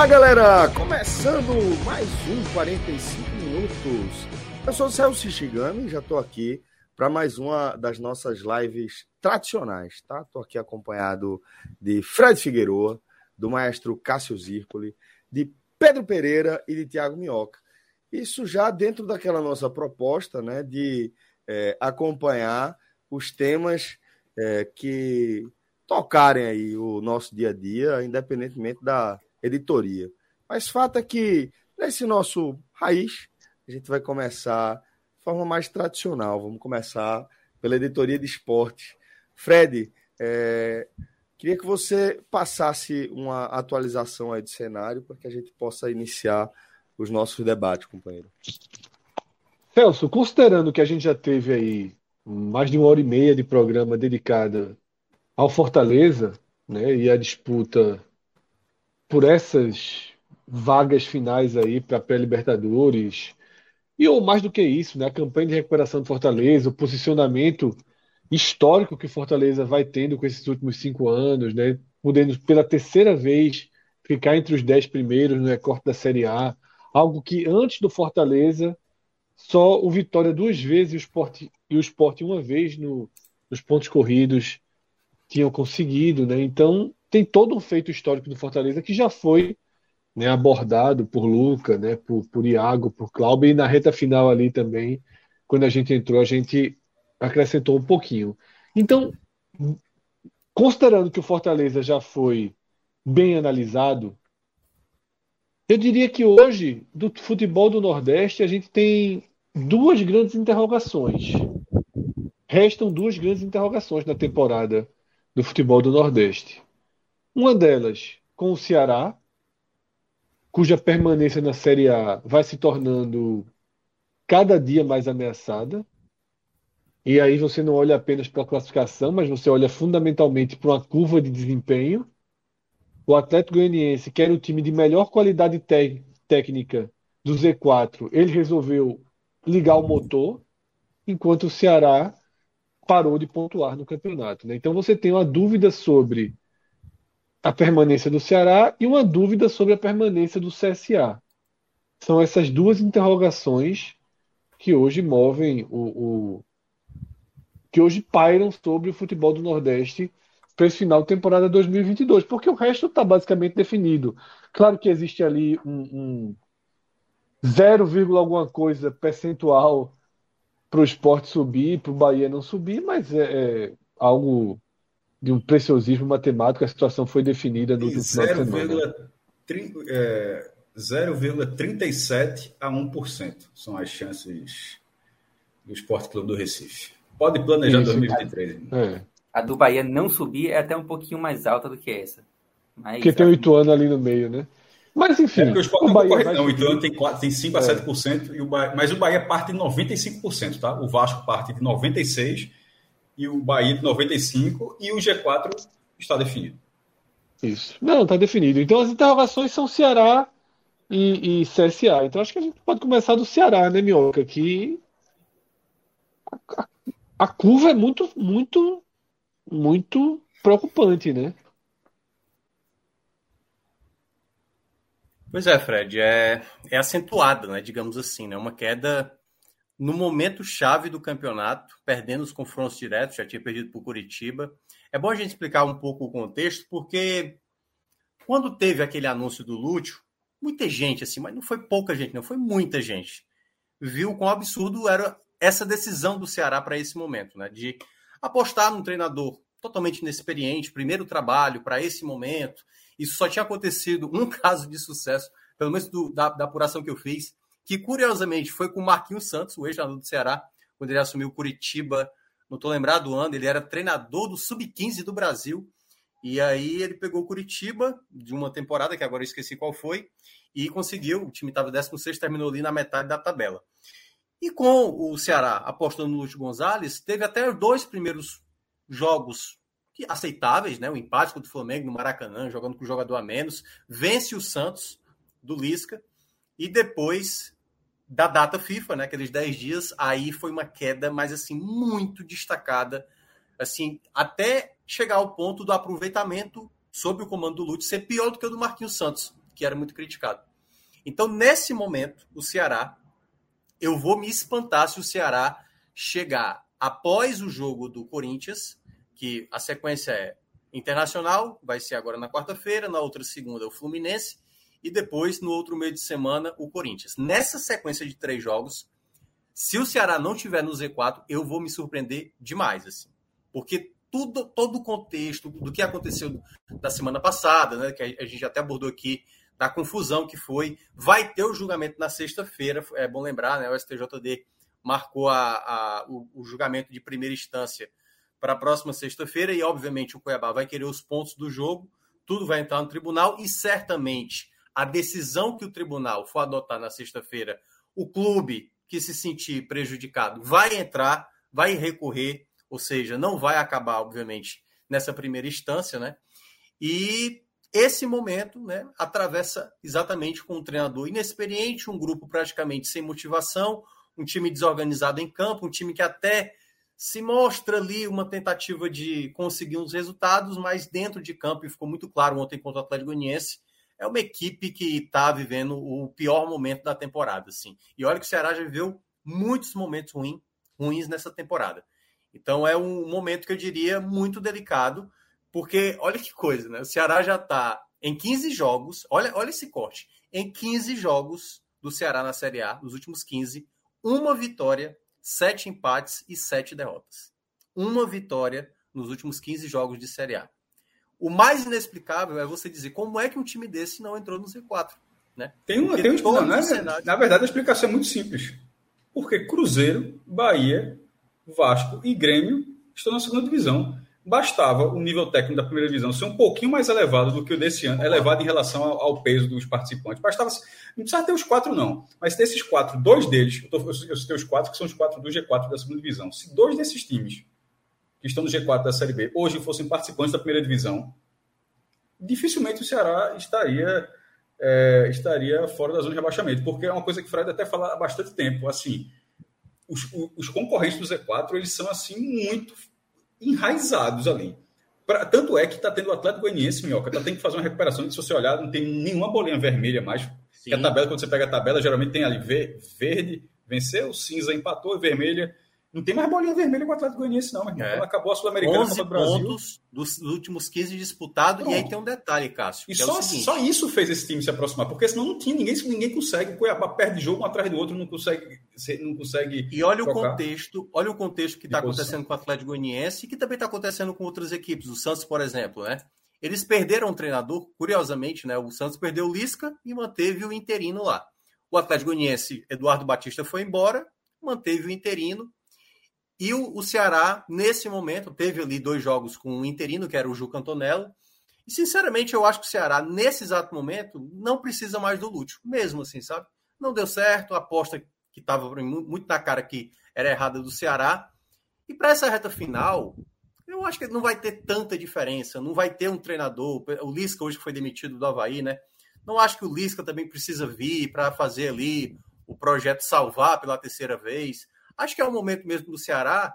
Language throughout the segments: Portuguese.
Olá, galera! Começando mais um 45 minutos. Eu sou o Celso Shigami já estou aqui para mais uma das nossas lives tradicionais, tá? Estou aqui acompanhado de Fred Figueroa, do maestro Cássio Zirpoli, de Pedro Pereira e de Tiago Minhoca. Isso já dentro daquela nossa proposta, né, de é, acompanhar os temas é, que tocarem aí o nosso dia a dia, independentemente da editoria. Mas fato é que nesse nosso raiz, a gente vai começar de forma mais tradicional. Vamos começar pela editoria de esporte. Fred, é, queria que você passasse uma atualização aí do cenário para que a gente possa iniciar os nossos debates, companheiro. Celso, considerando que a gente já teve aí mais de uma hora e meia de programa dedicada ao Fortaleza, né, e a disputa por essas vagas finais aí para pré-Libertadores, e ou mais do que isso, né, a campanha de recuperação do Fortaleza, o posicionamento histórico que Fortaleza vai tendo com esses últimos cinco anos, né, podendo pela terceira vez ficar entre os dez primeiros no recorte da Série A, algo que antes do Fortaleza só o Vitória duas vezes e o Sport, e o Sport uma vez no, nos pontos corridos tinham conseguido, né? Então tem todo um feito histórico do Fortaleza que já foi né, abordado por Luca, né, por, por Iago, por Cláudio, e na reta final ali também, quando a gente entrou, a gente acrescentou um pouquinho. Então, considerando que o Fortaleza já foi bem analisado, eu diria que hoje, do futebol do Nordeste, a gente tem duas grandes interrogações. Restam duas grandes interrogações na temporada do futebol do Nordeste. Uma delas com o Ceará, cuja permanência na Série A vai se tornando cada dia mais ameaçada. E aí você não olha apenas para a classificação, mas você olha fundamentalmente para uma curva de desempenho. O Atlético Goianiense, que era o time de melhor qualidade técnica do Z4, ele resolveu ligar o motor, enquanto o Ceará parou de pontuar no campeonato. Né? Então você tem uma dúvida sobre a permanência do Ceará e uma dúvida sobre a permanência do CSA. São essas duas interrogações que hoje movem o, o que hoje pairam sobre o futebol do Nordeste para esse final de temporada 2022, porque o resto está basicamente definido. Claro que existe ali um, um 0, alguma coisa percentual para o esporte subir, para o Bahia não subir, mas é, é algo de um preciosismo matemático, a situação foi definida no último final de semana. 0,37 é, a 1% são as chances do Esporte Clube do Recife. Pode planejar Isso, 2023. É. A do Bahia não subir é até um pouquinho mais alta do que essa. Mas, porque tem o Ituano ali no meio, né? Mas enfim. É porque o Sport o Bahia vai... não, o Ituano tem, tem 5 a 7%, é. e o Bahia, mas o Bahia parte de 95%, tá? O Vasco parte de 96% e o Bahia de 95 e o G4 está definido. Isso. Não, está definido. Então as interrogações são Ceará e, e, CSA. Então acho que a gente pode começar do Ceará, né, Minhoca? Que a, a curva é muito, muito, muito preocupante, né? Pois é, Fred, é, é acentuada, né? Digamos assim, né? Uma queda no momento chave do campeonato, perdendo os confrontos diretos, já tinha perdido para o Curitiba. É bom a gente explicar um pouco o contexto, porque quando teve aquele anúncio do Lúcio, muita gente, assim, mas não foi pouca gente, não, foi muita gente, viu quão absurdo era essa decisão do Ceará para esse momento, né? De apostar num treinador totalmente inexperiente, primeiro trabalho para esse momento. Isso só tinha acontecido um caso de sucesso, pelo menos do, da, da, apuração que eu fiz, que curiosamente foi com o Marquinhos Santos, o ex-jogador do Ceará, quando ele assumiu Curitiba, não estou lembrado do ano, ele era treinador do Sub-15 do Brasil. E aí ele pegou Curitiba de uma temporada, que agora eu esqueci qual foi, e conseguiu. O time estava 16, terminou ali na metade da tabela. E com o Ceará apostando no Lúcio Gonzalez, teve até dois primeiros jogos aceitáveis, né? O empate contra o Flamengo no Maracanã, jogando com o jogador a menos, vence o Santos do Lisca e depois da data FIFA, né, aqueles 10 dias, aí foi uma queda, mas assim, muito destacada, assim, até chegar ao ponto do aproveitamento sob o comando do Lute ser pior do que o do Marquinhos Santos, que era muito criticado. Então, nesse momento, o Ceará, eu vou me espantar se o Ceará chegar após o jogo do Corinthians, que a sequência é Internacional, vai ser agora na quarta-feira, na outra segunda o Fluminense, e depois, no outro meio de semana, o Corinthians. Nessa sequência de três jogos, se o Ceará não tiver no Z4, eu vou me surpreender demais, assim. Porque tudo, todo o contexto do que aconteceu da semana passada, né, que a gente até abordou aqui, da confusão que foi, vai ter o julgamento na sexta-feira, é bom lembrar, né, o STJD marcou a, a o, o julgamento de primeira instância para a próxima sexta-feira e, obviamente, o Cuiabá vai querer os pontos do jogo, tudo vai entrar no tribunal e certamente a decisão que o tribunal for adotar na sexta-feira, o clube que se sentir prejudicado vai entrar, vai recorrer, ou seja, não vai acabar, obviamente, nessa primeira instância, né? E esse momento, né, atravessa exatamente com um treinador inexperiente, um grupo praticamente sem motivação, um time desorganizado em campo, um time que até se mostra ali uma tentativa de conseguir uns resultados, mas dentro de campo, e ficou muito claro ontem contra o Atlético Goianiense, é uma equipe que está vivendo o pior momento da temporada, assim. E olha que o Ceará já viveu muitos momentos ruim, ruins nessa temporada. Então é um momento que eu diria muito delicado, porque olha que coisa, né? O Ceará já está em 15 jogos, olha, olha esse corte. Em 15 jogos do Ceará na Série A, nos últimos 15, uma vitória, sete empates e sete derrotas. Uma vitória nos últimos 15 jogos de Série A. O mais inexplicável é você dizer como é que um time desse não entrou no Z4. Né? Tem uma, tem um, né? cenário... Na verdade, a explicação é muito simples. Porque Cruzeiro, Bahia, Vasco e Grêmio estão na segunda divisão. Bastava o nível técnico da primeira divisão ser um pouquinho mais elevado do que o desse ano, elevado em relação ao, ao peso dos participantes. Bastava, não precisava ter os quatro, não. Mas desses quatro, dois deles, eu, tô, eu citei os quatro, que são os quatro do G4 da segunda divisão. Se dois desses times que estão no G4 da Série B, hoje fossem participantes da primeira divisão, dificilmente o Ceará estaria, é, estaria fora da zona de rebaixamento, porque é uma coisa que o Fred até fala há bastante tempo. Assim, os, os concorrentes do Z4 eles são assim muito enraizados ali. Pra, tanto é que está tendo o Atlético Goianiense, Minhoca, está tendo que fazer uma recuperação. Se você olhar, não tem nenhuma bolinha vermelha mais. Que a tabela, quando você pega a tabela, geralmente tem ali verde, venceu, cinza empatou, vermelha não tem mais bolinha vermelha com o Atlético Goianiense, não, mas é. acabou a Sul-Americana 11 pontos dos últimos 15 disputados. E aí tem um detalhe, Cássio. E é só, é só isso fez esse time se aproximar, porque senão não tinha ninguém, ninguém consegue. Cuiabá perde jogo um atrás do outro, não consegue. Não consegue e olha o contexto, olha o contexto que está acontecendo com o Atlético Goianiense e que também está acontecendo com outras equipes. O Santos, por exemplo, né? Eles perderam um treinador, curiosamente, né? O Santos perdeu o Lisca e manteve o interino lá. O Atlético Goianiense, Eduardo Batista foi embora, manteve o interino e o, o, Ceará, nesse momento, teve ali dois jogos com um interino, que era o Ju Antonello. E, sinceramente, eu acho que o Ceará, nesse exato momento, não precisa mais do Lúcio. Mesmo assim, sabe? Não deu certo, a aposta que estava muito na cara que era errada do Ceará. E para essa reta final, eu acho que não vai ter tanta diferença. Não vai ter um treinador. O Lisca hoje foi demitido do Havaí, né? Não acho que o Lisca também precisa vir para fazer ali o projeto salvar pela terceira vez acho que é o momento mesmo do Ceará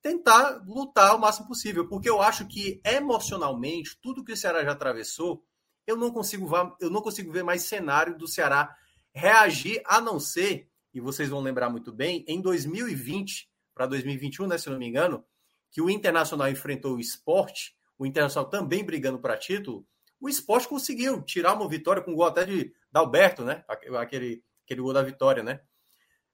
tentar lutar o máximo possível, porque eu acho que emocionalmente, tudo que o Ceará já atravessou, eu não consigo, eu não consigo ver mais cenário do Ceará reagir, a não ser, e vocês vão lembrar muito bem, em 2020 para 2021, né, se não me engano, que o Internacional enfrentou o esporte, o Internacional também brigando para título, o esporte conseguiu tirar uma vitória com gol até de Dalberto, né? Aquele, aquele gol da vitória, né?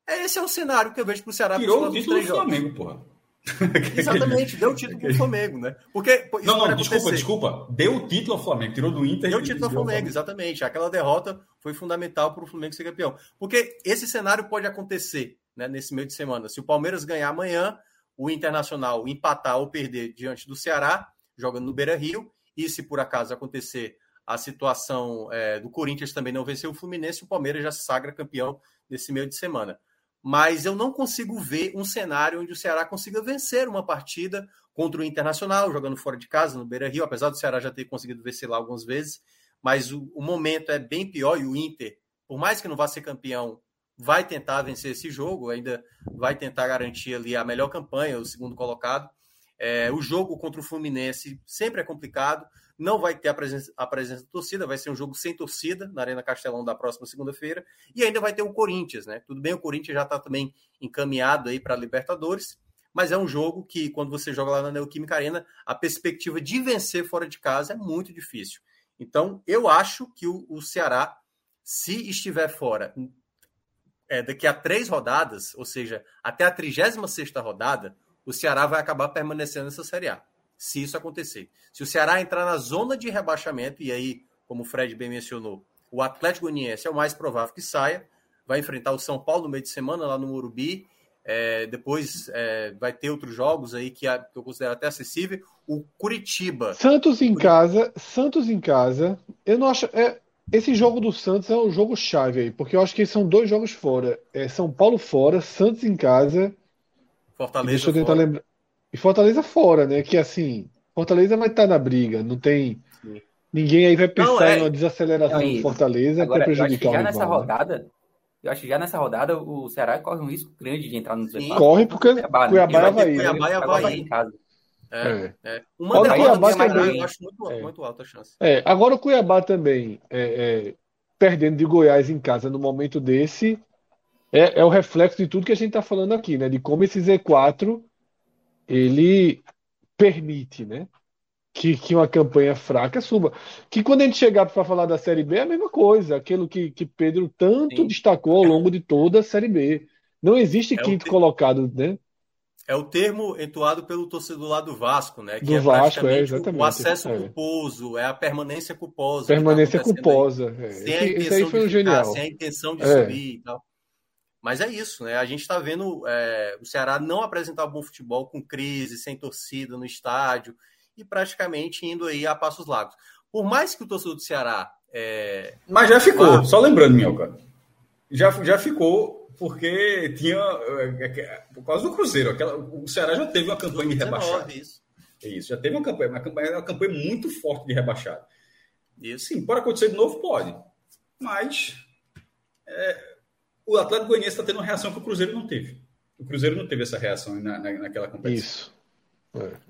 Esse é o cenário que eu vejo pro Ceará. Tirou o título do Flamengo, porra. Exatamente, deu o título para o Flamengo, né? Porque não, não, desculpa, desculpa. Deu o título ao Flamengo, tirou do Inter. Deu o título ao Flamengo, Flamengo, exatamente. Aquela derrota foi fundamental para o Flamengo ser campeão. Porque esse cenário pode acontecer né, nesse meio de semana. Se o Palmeiras ganhar amanhã, o Internacional empatar ou perder diante do Ceará, jogando no Beira Rio, e se por acaso acontecer a situação é, do Corinthians também não vencer o Fluminense, o Palmeiras já se sagra campeão nesse meio de semana mas eu não consigo ver um cenário onde o Ceará consiga vencer uma partida contra o Internacional, jogando fora de casa, no Beira Rio, apesar do Ceará já ter conseguido vencer lá algumas vezes, mas o, o momento é bem pior e o Inter, por mais que não vá ser campeão, vai tentar vencer esse jogo, ainda vai tentar garantir ali a melhor campanha, o segundo colocado. É, o jogo contra o Fluminense sempre é complicado, não vai ter a presença, a presença da torcida, vai ser um jogo sem torcida na Arena Castelão da próxima segunda-feira, e ainda vai ter o Corinthians, né? Tudo bem, o Corinthians já está também encaminhado aí para a Libertadores, mas é um jogo que, quando você joga lá na Neoquímica Arena, a perspectiva de vencer fora de casa é muito difícil. Então, eu acho que o, o Ceará, se estiver fora é, daqui a três rodadas, ou seja, até a 36 rodada, o Ceará vai acabar permanecendo nessa Série A se isso acontecer. Se o Ceará entrar na zona de rebaixamento, e aí, como o Fred bem mencionou, o Atlético Goianiense é o mais provável que saia, vai enfrentar o São Paulo no meio de semana lá no Morumbi, é, depois é, vai ter outros jogos aí que, que, eu considero até acessível. O Curitiba. Santos em casa, Santos em casa. Eu não acho. É, esse jogo do Santos é um jogo chave aí, porque eu acho que são dois jogos fora. É São Paulo fora, Santos em casa. Fortaleza. Deixa eu tentar fora. lembrar. E Fortaleza fora, né? Que assim, Fortaleza vai estar na briga, não tem. Sim. Ninguém aí vai pensar não, é... em desaceleração do Fortaleza para prejudicar já nessa né? rodada, eu acho que já nessa rodada o Ceará corre um risco grande de entrar no Z4. Corre porque Cuiabá, né? Cuiabá, né? Havaí. Cuiabá e Havaí. Em casa. É, é. é. Uma agora, Cuiabá também, eu acho muito, é. muito alta a chance. É, agora o Cuiabá também, é, é, perdendo de Goiás em casa no momento desse, é, é o reflexo de tudo que a gente está falando aqui, né? De como esse Z4 ele permite, né? Que, que uma campanha fraca suba. Que quando a gente chegar para falar da Série B é a mesma coisa, aquilo que, que Pedro tanto Sim. destacou ao longo de toda a Série B. Não existe é quinto colocado, né? É o termo entoado pelo torcedor lá do Vasco, né? Que do é Vasco, é, exatamente. O acesso é. culposo, é a permanência culposa. Tá permanência tá culposa. É. Sem a intenção Esse aí foi um ficar, genial. Sem a intenção de é. subir e tal. Mas é isso, né? A gente está vendo é, o Ceará não apresentar bom futebol com crise, sem torcida no estádio e praticamente indo aí a passos largos. Por mais que o torcedor do Ceará. É... Mas já ficou, só lembrando, Minhoca. Já, já ficou, porque tinha. É, é, por causa do Cruzeiro. Aquela, o Ceará já teve uma campanha de rebaixado. Isso. isso, já teve uma campanha, uma campanha, uma campanha muito forte de rebaixado. Isso. Sim, pode acontecer de novo? Pode. Mas. É, o Atlético Goianiense está tendo uma reação que o Cruzeiro não teve. O Cruzeiro não teve essa reação na, na, naquela competição. Isso.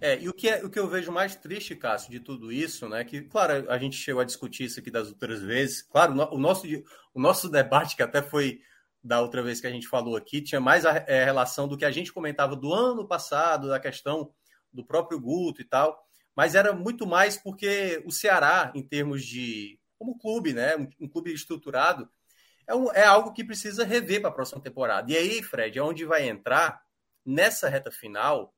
É. é, e o que, é, o que eu vejo mais triste, Cássio, de tudo isso, né? Que, claro, a gente chegou a discutir isso aqui das outras vezes. Claro, o nosso, o nosso debate, que até foi da outra vez que a gente falou aqui, tinha mais a, é, relação do que a gente comentava do ano passado, da questão do próprio Guto e tal. Mas era muito mais porque o Ceará, em termos de. como clube, né? Um, um clube estruturado, é, um, é algo que precisa rever para a próxima temporada. E aí, Fred, é onde vai entrar nessa reta final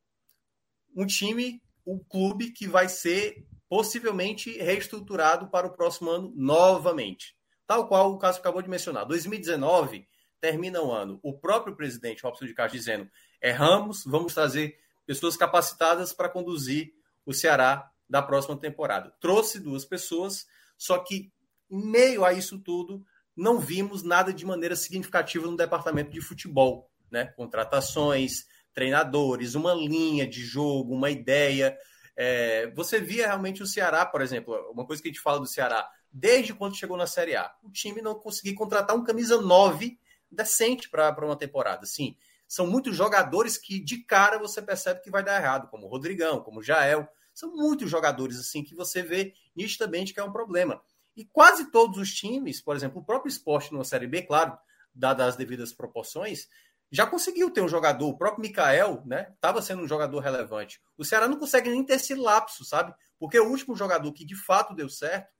um time, um clube que vai ser possivelmente reestruturado para o próximo ano novamente. Tal qual o caso acabou de mencionar. 2019 termina o ano. O próprio presidente Robson de Castro dizendo: erramos, vamos trazer pessoas capacitadas para conduzir o Ceará da próxima temporada. Trouxe duas pessoas, só que em meio a isso tudo, não vimos nada de maneira significativa no departamento de futebol, né? Contratações, treinadores, uma linha de jogo, uma ideia. É, você via realmente o Ceará, por exemplo, uma coisa que a gente fala do Ceará, desde quando chegou na Série A, o time não conseguiu contratar um camisa 9 decente para uma temporada. Sim, são muitos jogadores que de cara você percebe que vai dar errado, como o Rodrigão, como o Jael. São muitos jogadores assim que você vê nitidamente que é um problema. E quase todos os times, por exemplo, o próprio esporte numa Série B, claro, dadas as devidas proporções, já conseguiu ter um jogador. O próprio Mikael, né? Estava sendo um jogador relevante. O Ceará não consegue nem ter esse lapso, sabe? Porque o último jogador que de fato deu certo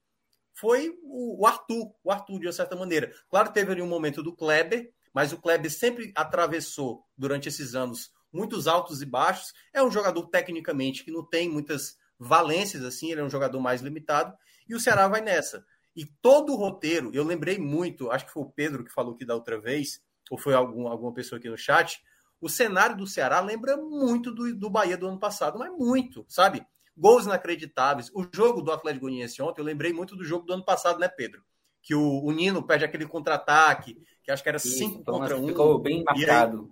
foi o Arthur. O Arthur, de uma certa maneira. Claro, teve ali um momento do Kleber, mas o Kleber sempre atravessou durante esses anos muitos altos e baixos. É um jogador tecnicamente que não tem muitas valências assim, ele é um jogador mais limitado e o Ceará vai nessa. E todo o roteiro, eu lembrei muito, acho que foi o Pedro que falou aqui da outra vez, ou foi algum, alguma pessoa aqui no chat, o cenário do Ceará lembra muito do, do Bahia do ano passado, mas muito, sabe? Gols inacreditáveis. O jogo do Atlético Goianiense ontem, eu lembrei muito do jogo do ano passado, né, Pedro? Que o, o Nino perde aquele contra-ataque, que acho que era 5 contra 1. Um, ficou bem marcado.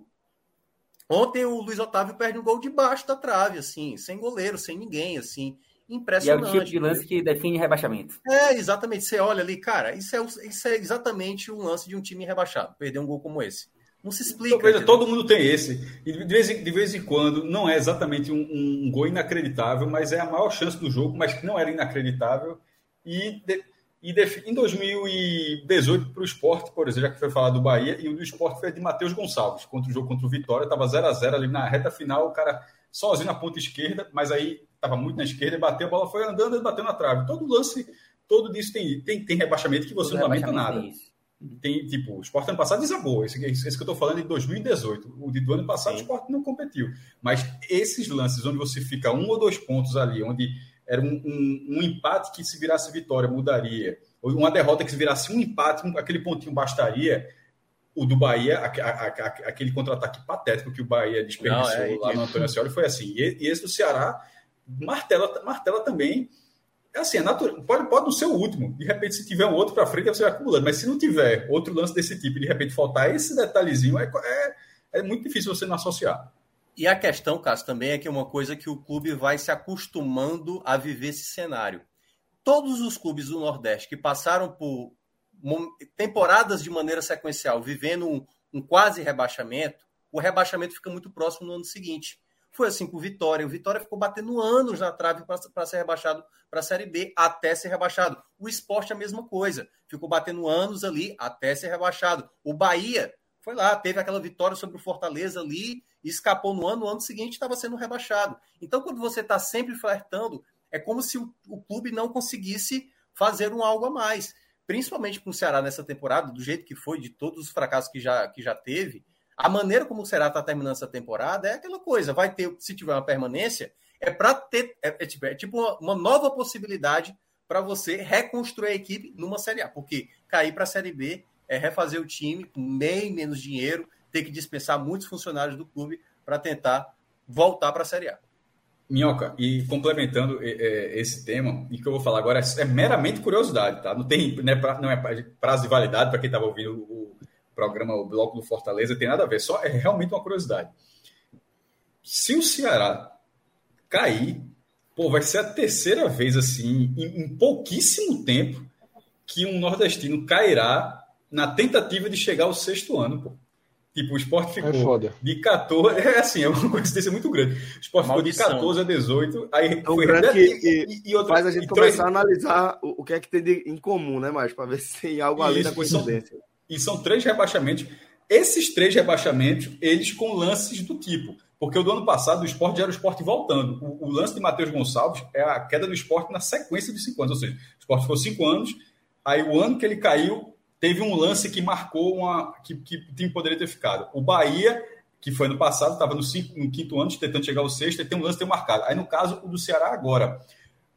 ontem o Luiz Otávio perde um gol debaixo da trave, assim, sem goleiro, sem ninguém, assim. Impressionante. E é o tipo de lance que define rebaixamento. É, exatamente. Você olha ali, cara, isso é, isso é exatamente um lance de um time rebaixado, perder um gol como esse. Não se explica. Então, veja, todo mundo tem esse. E de vez, em, de vez em quando, não é exatamente um, um, gol inacreditável, mas é a maior chance do jogo, mas que não era inacreditável. E, de, e de, em 2018, para o esporte, por exemplo, já que foi falar do Bahia, e o do esporte foi de Matheus Gonçalves, contra o jogo contra o Vitória, estava 0 a 0 ali na reta final, o cara sozinho na ponta esquerda, mas aí estava muito na esquerda, e bateu, a bola foi andando e bateu na trave. Todo lance, todo disso tem, tem, tem rebaixamento que você todo não lamenta nada. Tem, tipo, o esporte ano passado desabou. Esse, esse, que eu estou falando é de 2018. O de do ano passado, Sim. o esporte não competiu. Mas esses lances onde você fica um ou dois pontos ali, onde era um, um, um empate que se virasse vitória mudaria, ou uma derrota que se virasse um empate, aquele pontinho bastaria. O do Bahia, a, a, a, aquele contra-ataque patético que o Bahia desperdiçou não, é, lá no Antônio Ascioli foi assim. E, e esse do Ceará martela, martela também. É assim, é pode, pode não ser o último. De repente, se tiver um outro para frente, você vai acumulando. Mas se não tiver outro lance desse tipo de repente faltar esse detalhezinho, é, é, é muito difícil você não associar. E a questão, Cássio, também é que é uma coisa que o clube vai se acostumando a viver esse cenário. Todos os clubes do Nordeste que passaram por temporadas de maneira sequencial, vivendo um, um quase rebaixamento, o rebaixamento fica muito próximo no ano seguinte. Foi assim com o Vitória. O Vitória ficou batendo anos na trave para ser rebaixado para a Série B, até ser rebaixado. O esporte a mesma coisa. Ficou batendo anos ali até ser rebaixado. O Bahia foi lá, teve aquela vitória sobre o Fortaleza ali, escapou no ano, no ano seguinte estava sendo rebaixado. Então, quando você está sempre flertando, é como se o, o, clube não conseguisse fazer um algo a mais. Principalmente com o Ceará nessa temporada, do jeito que foi, de todos os fracassos que já, que já teve, a maneira como o Ceará está terminando essa temporada é aquela coisa, vai ter, se tiver uma permanência, é para ter, é, é, tipo, é tipo uma, uma nova possibilidade para você reconstruir a equipe numa Série A, porque cair para a Série B é refazer o time com bem menos dinheiro, ter que dispensar muitos funcionários do clube para tentar voltar para a Série A. Minhoca, e complementando é, é, esse tema, e que eu vou falar agora é, é meramente curiosidade, tá? Não tem né, pra, não é prazo de validade para quem estava ouvindo o, programa, o bloco do Fortaleza, tem nada a ver, só é realmente uma curiosidade. Se o Ceará cair, pô, vai ser a terceira vez assim, em, em pouquíssimo tempo, que um nordestino cairá na tentativa de chegar ao sexto ano, pô. Tipo, o esporte ficou é de 14. É assim, é uma coincidência muito grande. O esporte Maldição. ficou de 14 a 18. Aí é foi grande que, e, e outra, faz a gente começar a analisar o, o que é que tem de, em comum, né, mais? Para ver se tem algo além da coincidência. E são três rebaixamentos. Esses três rebaixamentos, eles com lances do tipo. Porque o do ano passado o esporte era o esporte voltando. O, o lance de Matheus Gonçalves é a queda do esporte na sequência de cinco anos. Ou seja, o esporte ficou cinco anos, aí o ano que ele caiu, teve um lance que marcou uma. que, que o time poderia ter ficado. O Bahia, que foi ano passado, estava no, no, quinto ano, tentando chegar ao sexto, e tem um lance tem marcado. Aí, no caso, o do Ceará agora.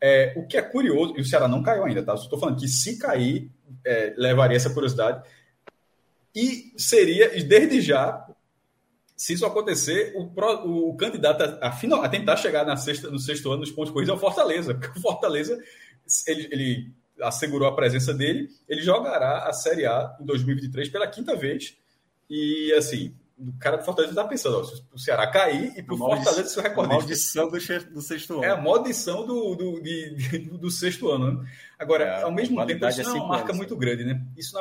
É, o que é curioso, e o Ceará não caiu ainda, tá? Estou falando que se cair, é, levaria essa curiosidade. E seria, desde já, se isso acontecer, o, pro, o candidato a, a, final, a tentar chegar na sexta, no sexto ano nos pontos corridos é o Fortaleza, porque o Fortaleza ele, ele assegurou a presença dele, ele jogará a Série A em 2023 pela quinta vez. E assim, o cara do Fortaleza está pensando, ó, se o Ceará cair e para o Fortaleza ser recordista. A maldição do, do, sexto ano. É a maldição do, do, de, do sexto ano. Né? Agora, é, ao mesmo tempo, isso é uma marca anos, muito grande, né? Isso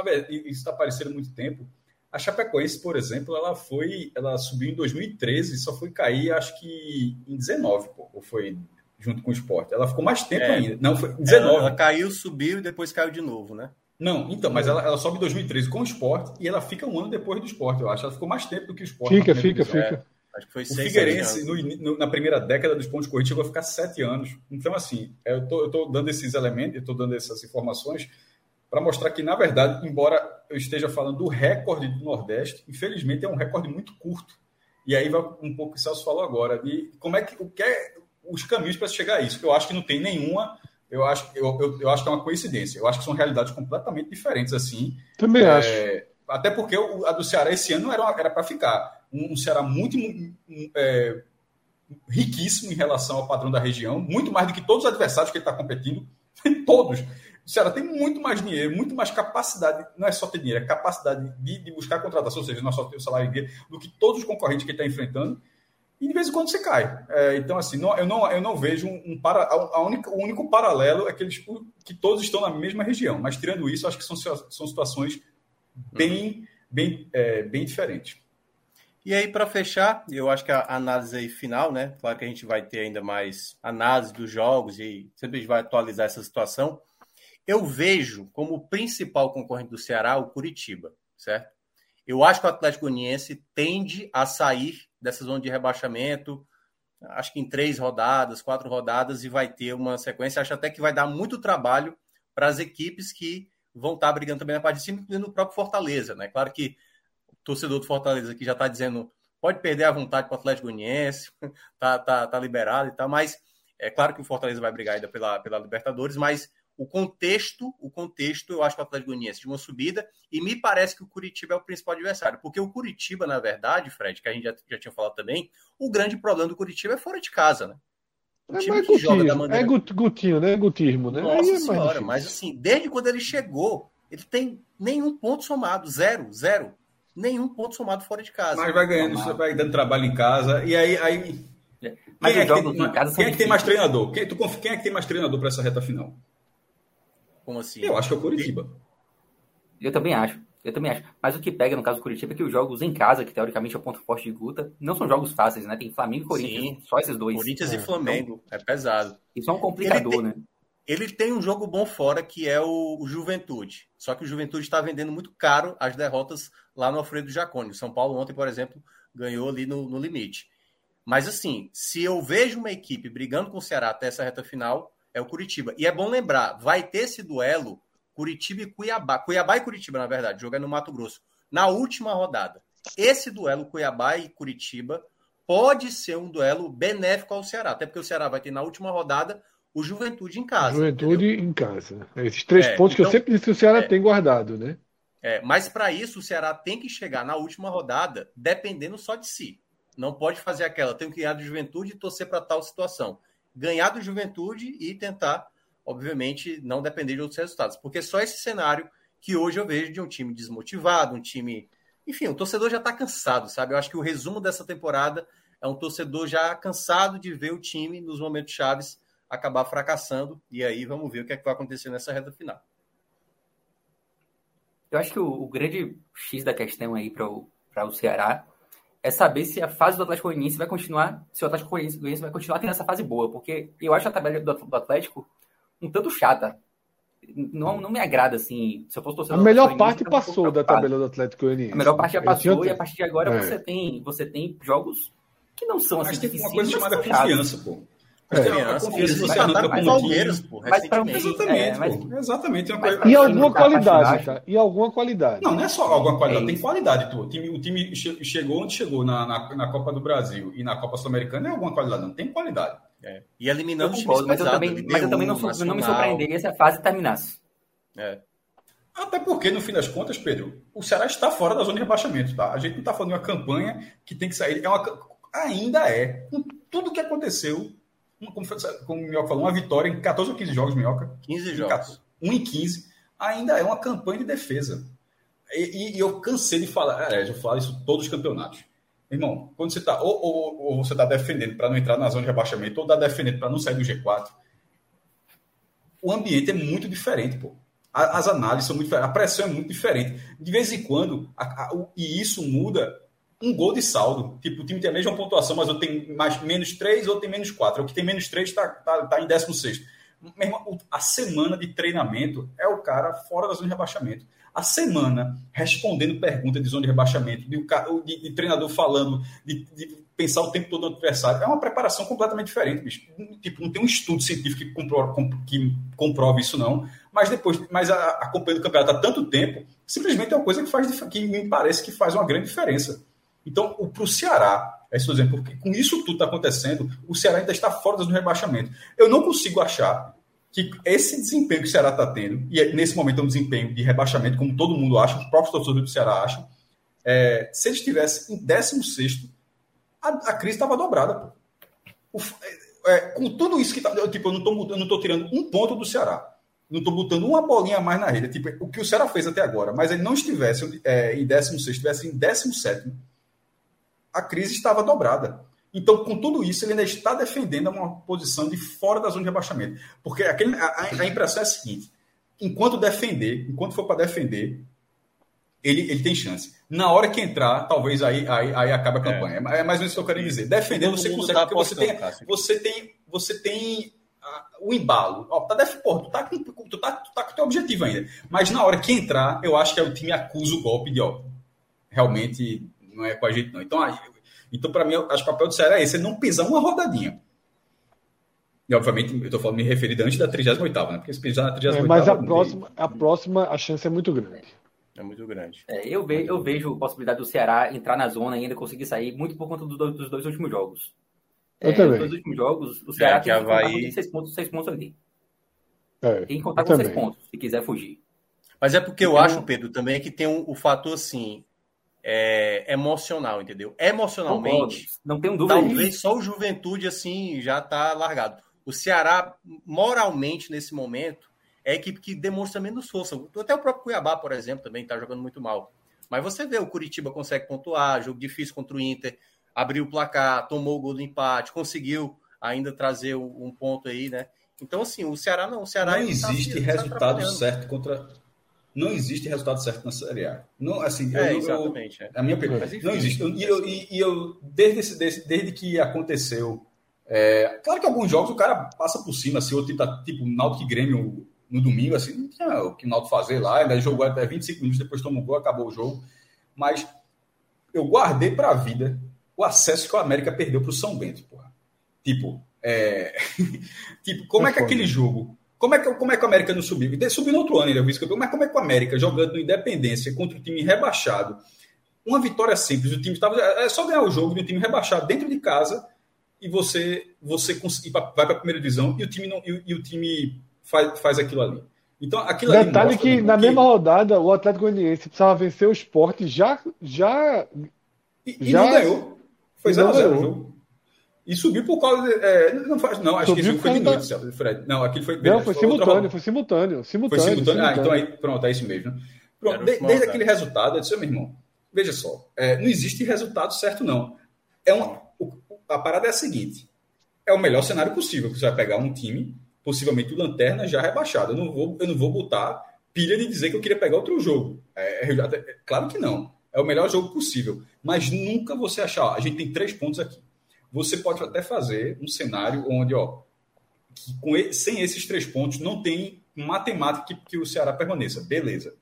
está aparecendo há muito tempo. A Chapecoense, por exemplo, ela foi, ela subiu em 2013, só foi cair, acho que em 19, pô, ou foi junto com o esporte. Ela ficou mais tempo é, ainda. Não, foi 19. Ela, ela, caiu, subiu e depois caiu de novo, né? Não, então, mas ela, ela sobe em 2013 com o esporte e ela fica um ano depois do esporte, eu acho. Ela ficou mais tempo do que o esporte. Fica, fica, fica. É, acho que foi o Figueirense, no, no, na primeira década dos pontos corridos, chegou a ficar sete anos. Então, assim, eu tô, tô dando esses elementos, eu tô dando essas informações para mostrar que, na verdade, embora eu esteja falando do recorde do Nordeste, infelizmente é um recorde muito curto. E aí vai um pouco o que o Celso falou agora, de como é que, o que é os caminhos para chegar a isso. Eu acho que não tem nenhuma, eu acho, eu, eu, eu, acho que é uma coincidência. Eu acho que são realidades completamente diferentes, assim. Também é, acho. Até porque a do Ceará esse ano era para ficar. Um, um, Ceará muito é, riquíssimo em relação ao padrão da região, muito mais do que todos os adversários que ele está competindo. todos. O Ceará tem muito mais dinheiro, muito mais capacidade, não é só ter dinheiro, é capacidade de, de buscar contratação, ou seja, não é só ter o salário em dia, do que todos os concorrentes que ele está enfrentando e de vez em quando você cai. É, então, assim, não, eu, não, eu não vejo um, um para, a única, o único paralelo é que, eles, que todos estão na mesma região, mas tirando isso, acho que são, são situações bem, bem, é, bem diferentes. E aí, para fechar, eu acho que a análise aí final, né? Claro que a gente vai ter ainda mais análise dos jogos e sempre a gente vai atualizar essa situação. Eu vejo como principal concorrente do Ceará o Curitiba, certo? Eu acho que o Atlético Goianiense tende a sair dessa zona de rebaixamento, acho que em três rodadas, quatro rodadas, e vai ter uma sequência. Acho até que vai dar muito trabalho para as equipes que vão estar brigando também na parte de cima, incluindo o próprio Fortaleza. Né? Claro que o torcedor do Fortaleza aqui já está dizendo pode perder a vontade para o Atlético Goianiense, tá, tá, tá liberado e tal, mas é claro que o Fortaleza vai brigar ainda pela, pela Libertadores, mas o contexto, o contexto, eu acho que o Atlético Goianiense de uma subida, e me parece que o Curitiba é o principal adversário, porque o Curitiba, na verdade, Fred, que a gente já, já tinha falado também, o grande problema do Curitiba é fora de casa, né? O é time que joga da maneira... É Gutinho, né? Gutismo, né? Nossa é senhora, mas assim, desde quando ele chegou, ele tem nenhum ponto somado, zero, zero. Nenhum ponto somado fora de casa. Mas vai ganhando, você vai dando trabalho em casa, e aí... aí... Mas quem é, que tem, quem é que tem mais treinador? Quem, tu, quem é que tem mais treinador para essa reta final? Como assim? Eu acho que é o Curitiba. Eu também acho. Eu também acho. Mas o que pega no caso do Curitiba é que os jogos em casa, que teoricamente é o ponto forte de Guta, não são jogos fáceis, né? Tem Flamengo e Corinthians, Sim. só esses dois. Corinthians é. e Flamengo, então, é pesado. Isso é um complicador, ele tem, né? Ele tem um jogo bom fora, que é o, o Juventude. Só que o Juventude está vendendo muito caro as derrotas lá no Alfredo Jaconi. O São Paulo ontem, por exemplo, ganhou ali no, no limite. Mas assim, se eu vejo uma equipe brigando com o Ceará até essa reta final, é o Curitiba. E é bom lembrar, vai ter esse duelo Curitiba e Cuiabá. Cuiabá e Curitiba, na verdade, jogando no Mato Grosso. Na última rodada. Esse duelo Cuiabá e Curitiba pode ser um duelo benéfico ao Ceará. Até porque o Ceará vai ter na última rodada o Juventude em casa. Juventude entendeu? em casa. Esses três é, pontos então, que eu então, sempre disse que o Ceará é, tem guardado, né? É, mas para isso o Ceará tem que chegar na última rodada dependendo só de si. Não pode fazer aquela, tenho que ganhar do Juventude e torcer para tal situação. Ganhar do Juventude e tentar obviamente, não depender de outros resultados. Porque só esse cenário que hoje eu vejo de um time desmotivado, um time. Enfim, o torcedor já está cansado, sabe? Eu acho que o resumo dessa temporada é um torcedor já cansado de ver o time nos momentos chaves acabar fracassando. E aí vamos ver o que, é que vai acontecer nessa reta final. Eu acho que o, o grande X da questão aí para o, o Ceará é saber se a fase do Atlético Goianiense vai continuar, se o Atlético Goianiense vai continuar tendo essa fase boa, porque eu acho a tabela do, Atlético um tanto chata. Não, não me agrada, assim. Se eu fosse torcer A melhor parte passou da tabela do Atlético Goianiense. A melhor parte já passou tinha... e a partir de agora é. você, tem, você tem jogos que não são mas assim tem uma coisa chamada confiança, pô. É. tem a confiança do Ceará com o Palmeiras, pô. Exatamente, é, mas, exatamente. Mas, e alguma qualidade, tá? E alguma qualidade. Não, não é só alguma qualidade, é tem qualidade. Pô. O time, o time chegou onde chegou na, na, na Copa do Brasil e na Copa Sul-Americana é alguma qualidade, não. Tem qualidade. É. E eliminando eu concordo, mas, eu também, mas eu também não, sou, não me surpreenderia se a fase terminasse. É. Até porque, no fim das contas, Pedro, o Ceará está fora da zona de rebaixamento, tá? A gente não está falando de uma campanha que tem que sair. É uma, ainda é. Com tudo que aconteceu, como, como o Minhoca falou, uma vitória em 14 ou 15 jogos, Minhoca. 15 jogos. 1 em 15. Ainda é uma campanha de defesa. E, e, e eu cansei de falar, é, eu falo isso todos os campeonatos. Irmão, quando você está ou, ou, ou, você está defendendo para não entrar na zona de rebaixamento, ou está defendendo para não sair do G4, o ambiente é muito diferente, pô. As análises são muito diferentes, a pressão é muito diferente. De vez em quando, a, a, o, e isso muda um gol de saldo. Tipo, o time tem a mesma pontuação, mas eu tenho mais, menos 3 ou tem menos 4. O que tem menos 3 está tá, tá em 16. Mesmo, a semana de treinamento é o cara fora da zona de rebaixamento a semana respondendo perguntas de zona de rebaixamento, de, de, de treinador falando, de, de, pensar o tempo todo no adversário. É uma preparação completamente diferente, bicho. Tipo, não tem um estudo científico que comprove, que comprove isso, não. Mas depois, mas acompanhando o campeonato há tanto tempo, simplesmente é uma coisa que faz que me parece que faz uma grande diferença. Então, para o Ceará, é isso dizendo, porque com isso tudo está acontecendo, o Ceará ainda está fora do rebaixamento. Eu não consigo achar que esse desempenho que o Ceará está tendo, e é, nesse momento é um desempenho de rebaixamento, como todo mundo acha, os próprios torcedores do Ceará acham, é, se ele estivesse em 16, a, a crise estava dobrada. O, é, com tudo isso que está. Tipo, eu não estou tirando um ponto do Ceará. Não estou botando uma bolinha a mais na rede. Tipo, o que o Ceará fez até agora, mas ele não estivesse é, em 16, estivesse em 17, a crise estava dobrada. Então, com tudo isso, ele ainda está defendendo uma posição de fora da zona de rebaixamento. Porque aquele, a, a impressão é a seguinte: enquanto defender, enquanto for para defender, ele, ele tem chance. Na hora que entrar, talvez aí, aí, aí acabe a campanha. É, é mais ou menos isso que eu quero dizer. Defender, você consegue, tá porque você tem, você tem, você tem uh, o embalo. Ó, tá def... Tu tá, com, tu, tá, tu tá com o teu objetivo ainda. Mas na hora que entrar, eu acho que o time acusa o golpe de, ó, realmente não é com a gente não. Então, então, para mim, acho que o papel do Ceará é esse, é não pisar uma rodadinha. E, obviamente, eu estou falando me referindo antes da 38 né? Porque se pisar na 38 é, Mas a próxima, a próxima, a chance é muito grande. É muito grande. É, eu, ve, eu vejo a possibilidade do Ceará entrar na zona e ainda conseguir sair muito por conta dos dois, dos dois últimos jogos. Eu é, também. Os dois últimos jogos, o Ceará é, tem que Havaí... contar com seis pontos, seis pontos ali. É, tem que contar com também. seis pontos, se quiser fugir. Mas é porque eu então, acho, Pedro, também que tem um, o fator assim, é, emocional, entendeu? Emocionalmente, não tenho dúvida. Talvez só o Juventude assim já tá largado. O Ceará, moralmente, nesse momento, é a equipe que demonstra menos força. Até o próprio Cuiabá, por exemplo, também está jogando muito mal. Mas você vê, o Curitiba consegue pontuar, jogo difícil contra o Inter, abriu o placar, tomou o gol do empate, conseguiu ainda trazer um ponto aí, né? Então, assim, o Ceará não. O Ceará não tá existe tá, resultado tá certo contra não existe resultado certo na Série A. Não, assim, é, eu, exatamente. Eu, é. A minha opinião. Não existe. E eu, e, e eu desde, desde, desde que aconteceu. É, claro que alguns jogos o cara passa por cima, assim, outro tá, tipo Náutico e Grêmio no domingo, assim, não tinha o que o Náutico fazer lá, ainda jogou até 25 minutos, depois tomou gol, acabou o jogo. Mas eu guardei para a vida o acesso que o América perdeu para o São Bento, porra. Tipo, é... tipo, como é que aquele jogo como é que, como é que o América não subiu? Subiu no outro ano, ele vice-campeão, mas como é que o América, jogando no Independência contra o time rebaixado, uma vitória simples, o time estava. É só ganhar o jogo um time rebaixado dentro de casa e você você vai para a primeira divisão e o time, não, e, e o time faz, faz aquilo ali. Então, aquilo Detalhe que na que... mesma rodada o Atlético Goianiense precisava vencer o esporte já. já e, e já... não ganhou. Foi 0x0 o jogo. E subiu por causa. De, é, não faz, não, acho subiu que esse foi de noite, da... Fred. Não, aquilo foi. Não, foi simultâneo, foi simultâneo, simultâneo. Foi simultâneo. Ah, então aí, pronto, é isso mesmo. Pronto, de, desde aquele resultado, eu disse, meu irmão, veja só, é, não existe resultado certo, não. É um, a parada é a seguinte: é o melhor cenário possível, que você vai pegar um time, possivelmente o Lanterna, já rebaixado. Eu não vou, eu não vou botar pilha de dizer que eu queria pegar outro jogo. É, é, é claro que não. É o melhor jogo possível. Mas nunca você achar, ó, a gente tem três pontos aqui você pode até fazer um cenário onde, ó, com, sem esses três pontos, não tem matemática que, que o Ceará permaneça. Beleza.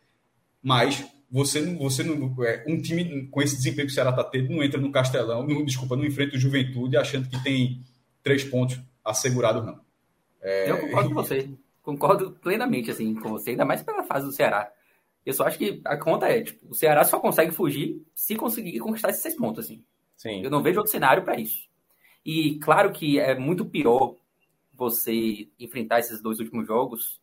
Mas você, você não, é, um time com esse desempenho que o Ceará está tendo não entra no Castelão, não, desculpa, não enfrenta o Juventude achando que tem três pontos assegurados, não. É... Eu concordo com você. Concordo plenamente assim, com você, ainda mais pela fase do Ceará. Eu só acho que a conta é, tipo, o Ceará só consegue fugir se conseguir conquistar esses seis pontos, assim. Sim. Eu não vejo outro cenário para isso. E claro que é muito pior você enfrentar esses dois últimos jogos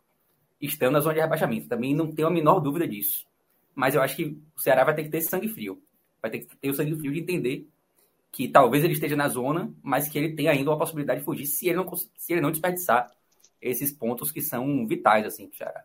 estando na zona de rebaixamento. Também não tenho a menor dúvida disso. Mas eu acho que o Ceará vai ter que ter sangue frio. Vai ter que ter o sangue frio de entender que talvez ele esteja na zona, mas que ele tem ainda uma possibilidade de fugir se ele não, se ele não desperdiçar esses pontos que são vitais assim para o Ceará.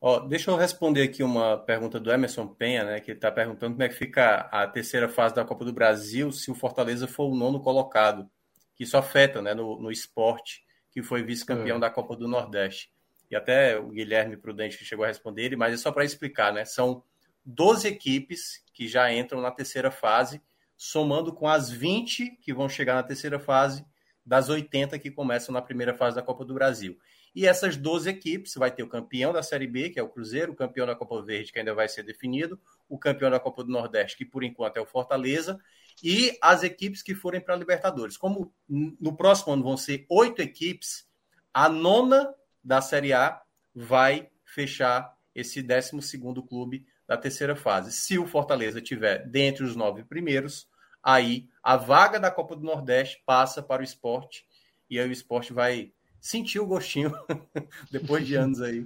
Ó, deixa eu responder aqui uma pergunta do Emerson Penha, né? Que está perguntando como é que fica a terceira fase da Copa do Brasil se o Fortaleza for o nono colocado. Que isso afeta né, no, no esporte, que foi vice-campeão é. da Copa do Nordeste. E até o Guilherme Prudente chegou a responder ele, mas é só para explicar, né? São 12 equipes que já entram na terceira fase, somando com as 20 que vão chegar na terceira fase, das 80 que começam na primeira fase da Copa do Brasil. E essas 12 equipes, vai ter o campeão da Série B, que é o Cruzeiro, o campeão da Copa Verde, que ainda vai ser definido, o campeão da Copa do Nordeste, que por enquanto é o Fortaleza, e as equipes que forem para a Libertadores. Como no próximo ano vão ser oito equipes, a nona da Série A vai fechar esse 12 clube da terceira fase. Se o Fortaleza tiver dentre os nove primeiros, aí a vaga da Copa do Nordeste passa para o esporte e aí o esporte vai sentir o gostinho depois de anos aí.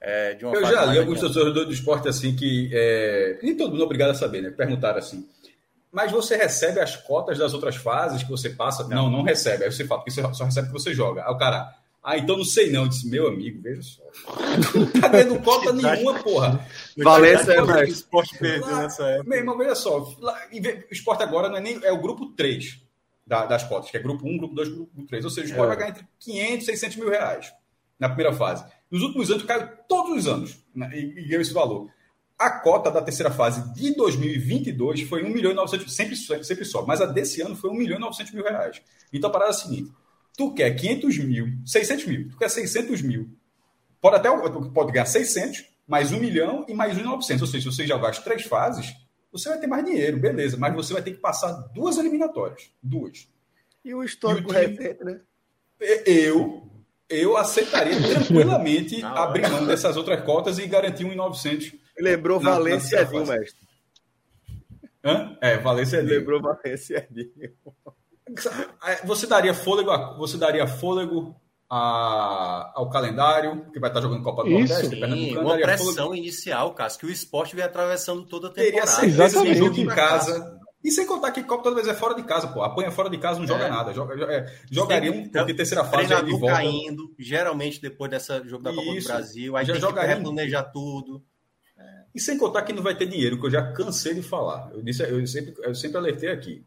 É, de uma Eu já li alguns torcedores do esporte assim que é, nem todo mundo é obrigado a saber, né? Perguntaram assim. Mas você recebe as cotas das outras fases que você passa? Não, não, não recebe. Aí você fala, porque você só recebe que você joga. Aí o cara, ah, então não sei não. Eu disse, meu amigo, veja só. Não tá ganhando cota nenhuma, porra. Valência é mais. O esporte perdeu nessa época. Meu irmão, veja só. Lá, o esporte agora não é nem. É o grupo 3 da, das cotas, que é grupo 1, grupo 2, grupo 3. Ou seja, o esporte é. vai ganhar entre 500 e 600 mil reais na primeira fase. Nos últimos anos, caiu todos os anos né, e, e ganhou esse valor. A cota da terceira fase de 2022 foi 1 milhão e 900, sempre, sempre sobe, mas a desse ano foi 1 milhão e 900 mil reais. Então a parada é a seguinte: tu quer 500 mil, 600 mil, tu quer 600 mil, pode até pode ganhar 600, mais 1 milhão e mais 1,900. Ou seja, se você jogar as três fases, você vai ter mais dinheiro, beleza, mas você vai ter que passar duas eliminatórias. Duas. E o histórico e o recente, né? Eu, eu aceitaria tranquilamente abrir mão dessas outras cotas e garantir 1,900 Lembrou na, Valência e Edinho, mestre. Hã? É, Valência e Edinho. Lembrou Valência e Edinho. Você daria fôlego, a, você daria fôlego a, ao calendário, que vai estar jogando Copa do Isso. Nordeste. Sim, uma pressão inicial, Cássio, que o esporte vem atravessando toda a temporada. Teria certeza de jogo em casa. E sem contar que Copa toda vez é fora de casa, pô. Apanha fora de casa, não joga é. nada. Joga, é, jogaria um, porque terceira fase é de volta. caindo, geralmente depois dessa jogo da Copa Isso. do Brasil. Aí já tem jogaria... que replanejar tudo. E sem contar que não vai ter dinheiro, que eu já cansei de falar. Eu, disse, eu, sempre, eu sempre alertei aqui.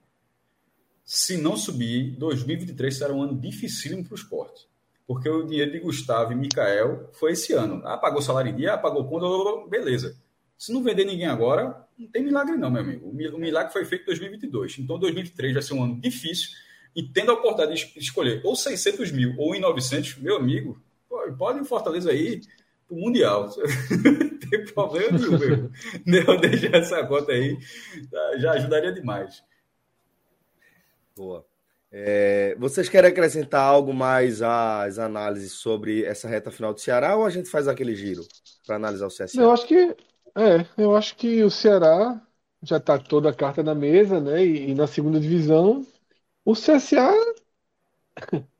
Se não subir, 2023 será um ano dificílimo para o esporte. Porque o dinheiro de Gustavo e Mikael foi esse ano. Ah, pagou salário em dia, ah, pagou conta, beleza. Se não vender ninguém agora, não tem milagre não, meu amigo. O milagre foi feito em 2022. Então, 2023 vai ser um ano difícil. E tendo a oportunidade de escolher ou 600 mil ou em 900, meu amigo, pode em Fortaleza aí para o Mundial. não tem problema nenhum, meu. Deixar essa conta aí, já ajudaria demais. Boa. É, vocês querem acrescentar algo mais às análises sobre essa reta final do Ceará ou a gente faz aquele giro para analisar o CSA? Eu acho que é, eu acho que o Ceará já está toda a carta na mesa, né? E, e na segunda divisão, o CSA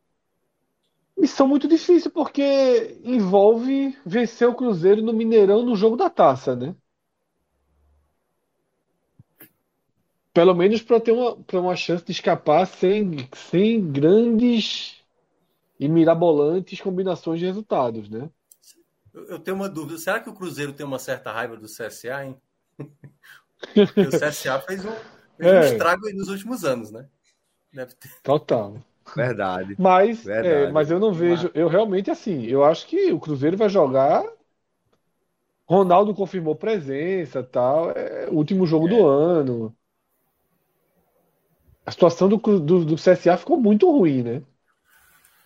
Missão muito difícil, porque envolve vencer o Cruzeiro no Mineirão no jogo da taça, né? Pelo menos para ter uma, pra uma chance de escapar sem, sem grandes e mirabolantes combinações de resultados, né? Eu tenho uma dúvida. Será que o Cruzeiro tem uma certa raiva do CSA, hein? Porque o CSA fez um, fez é. um estrago nos últimos anos, né? Deve ter. Total. Verdade. Mas, é, Verdade. É, mas eu não vejo. Eu realmente, assim, eu acho que o Cruzeiro vai jogar. Ronaldo confirmou presença tal. É o último jogo é. do ano. A situação do, do, do, CSA ficou muito ruim, né?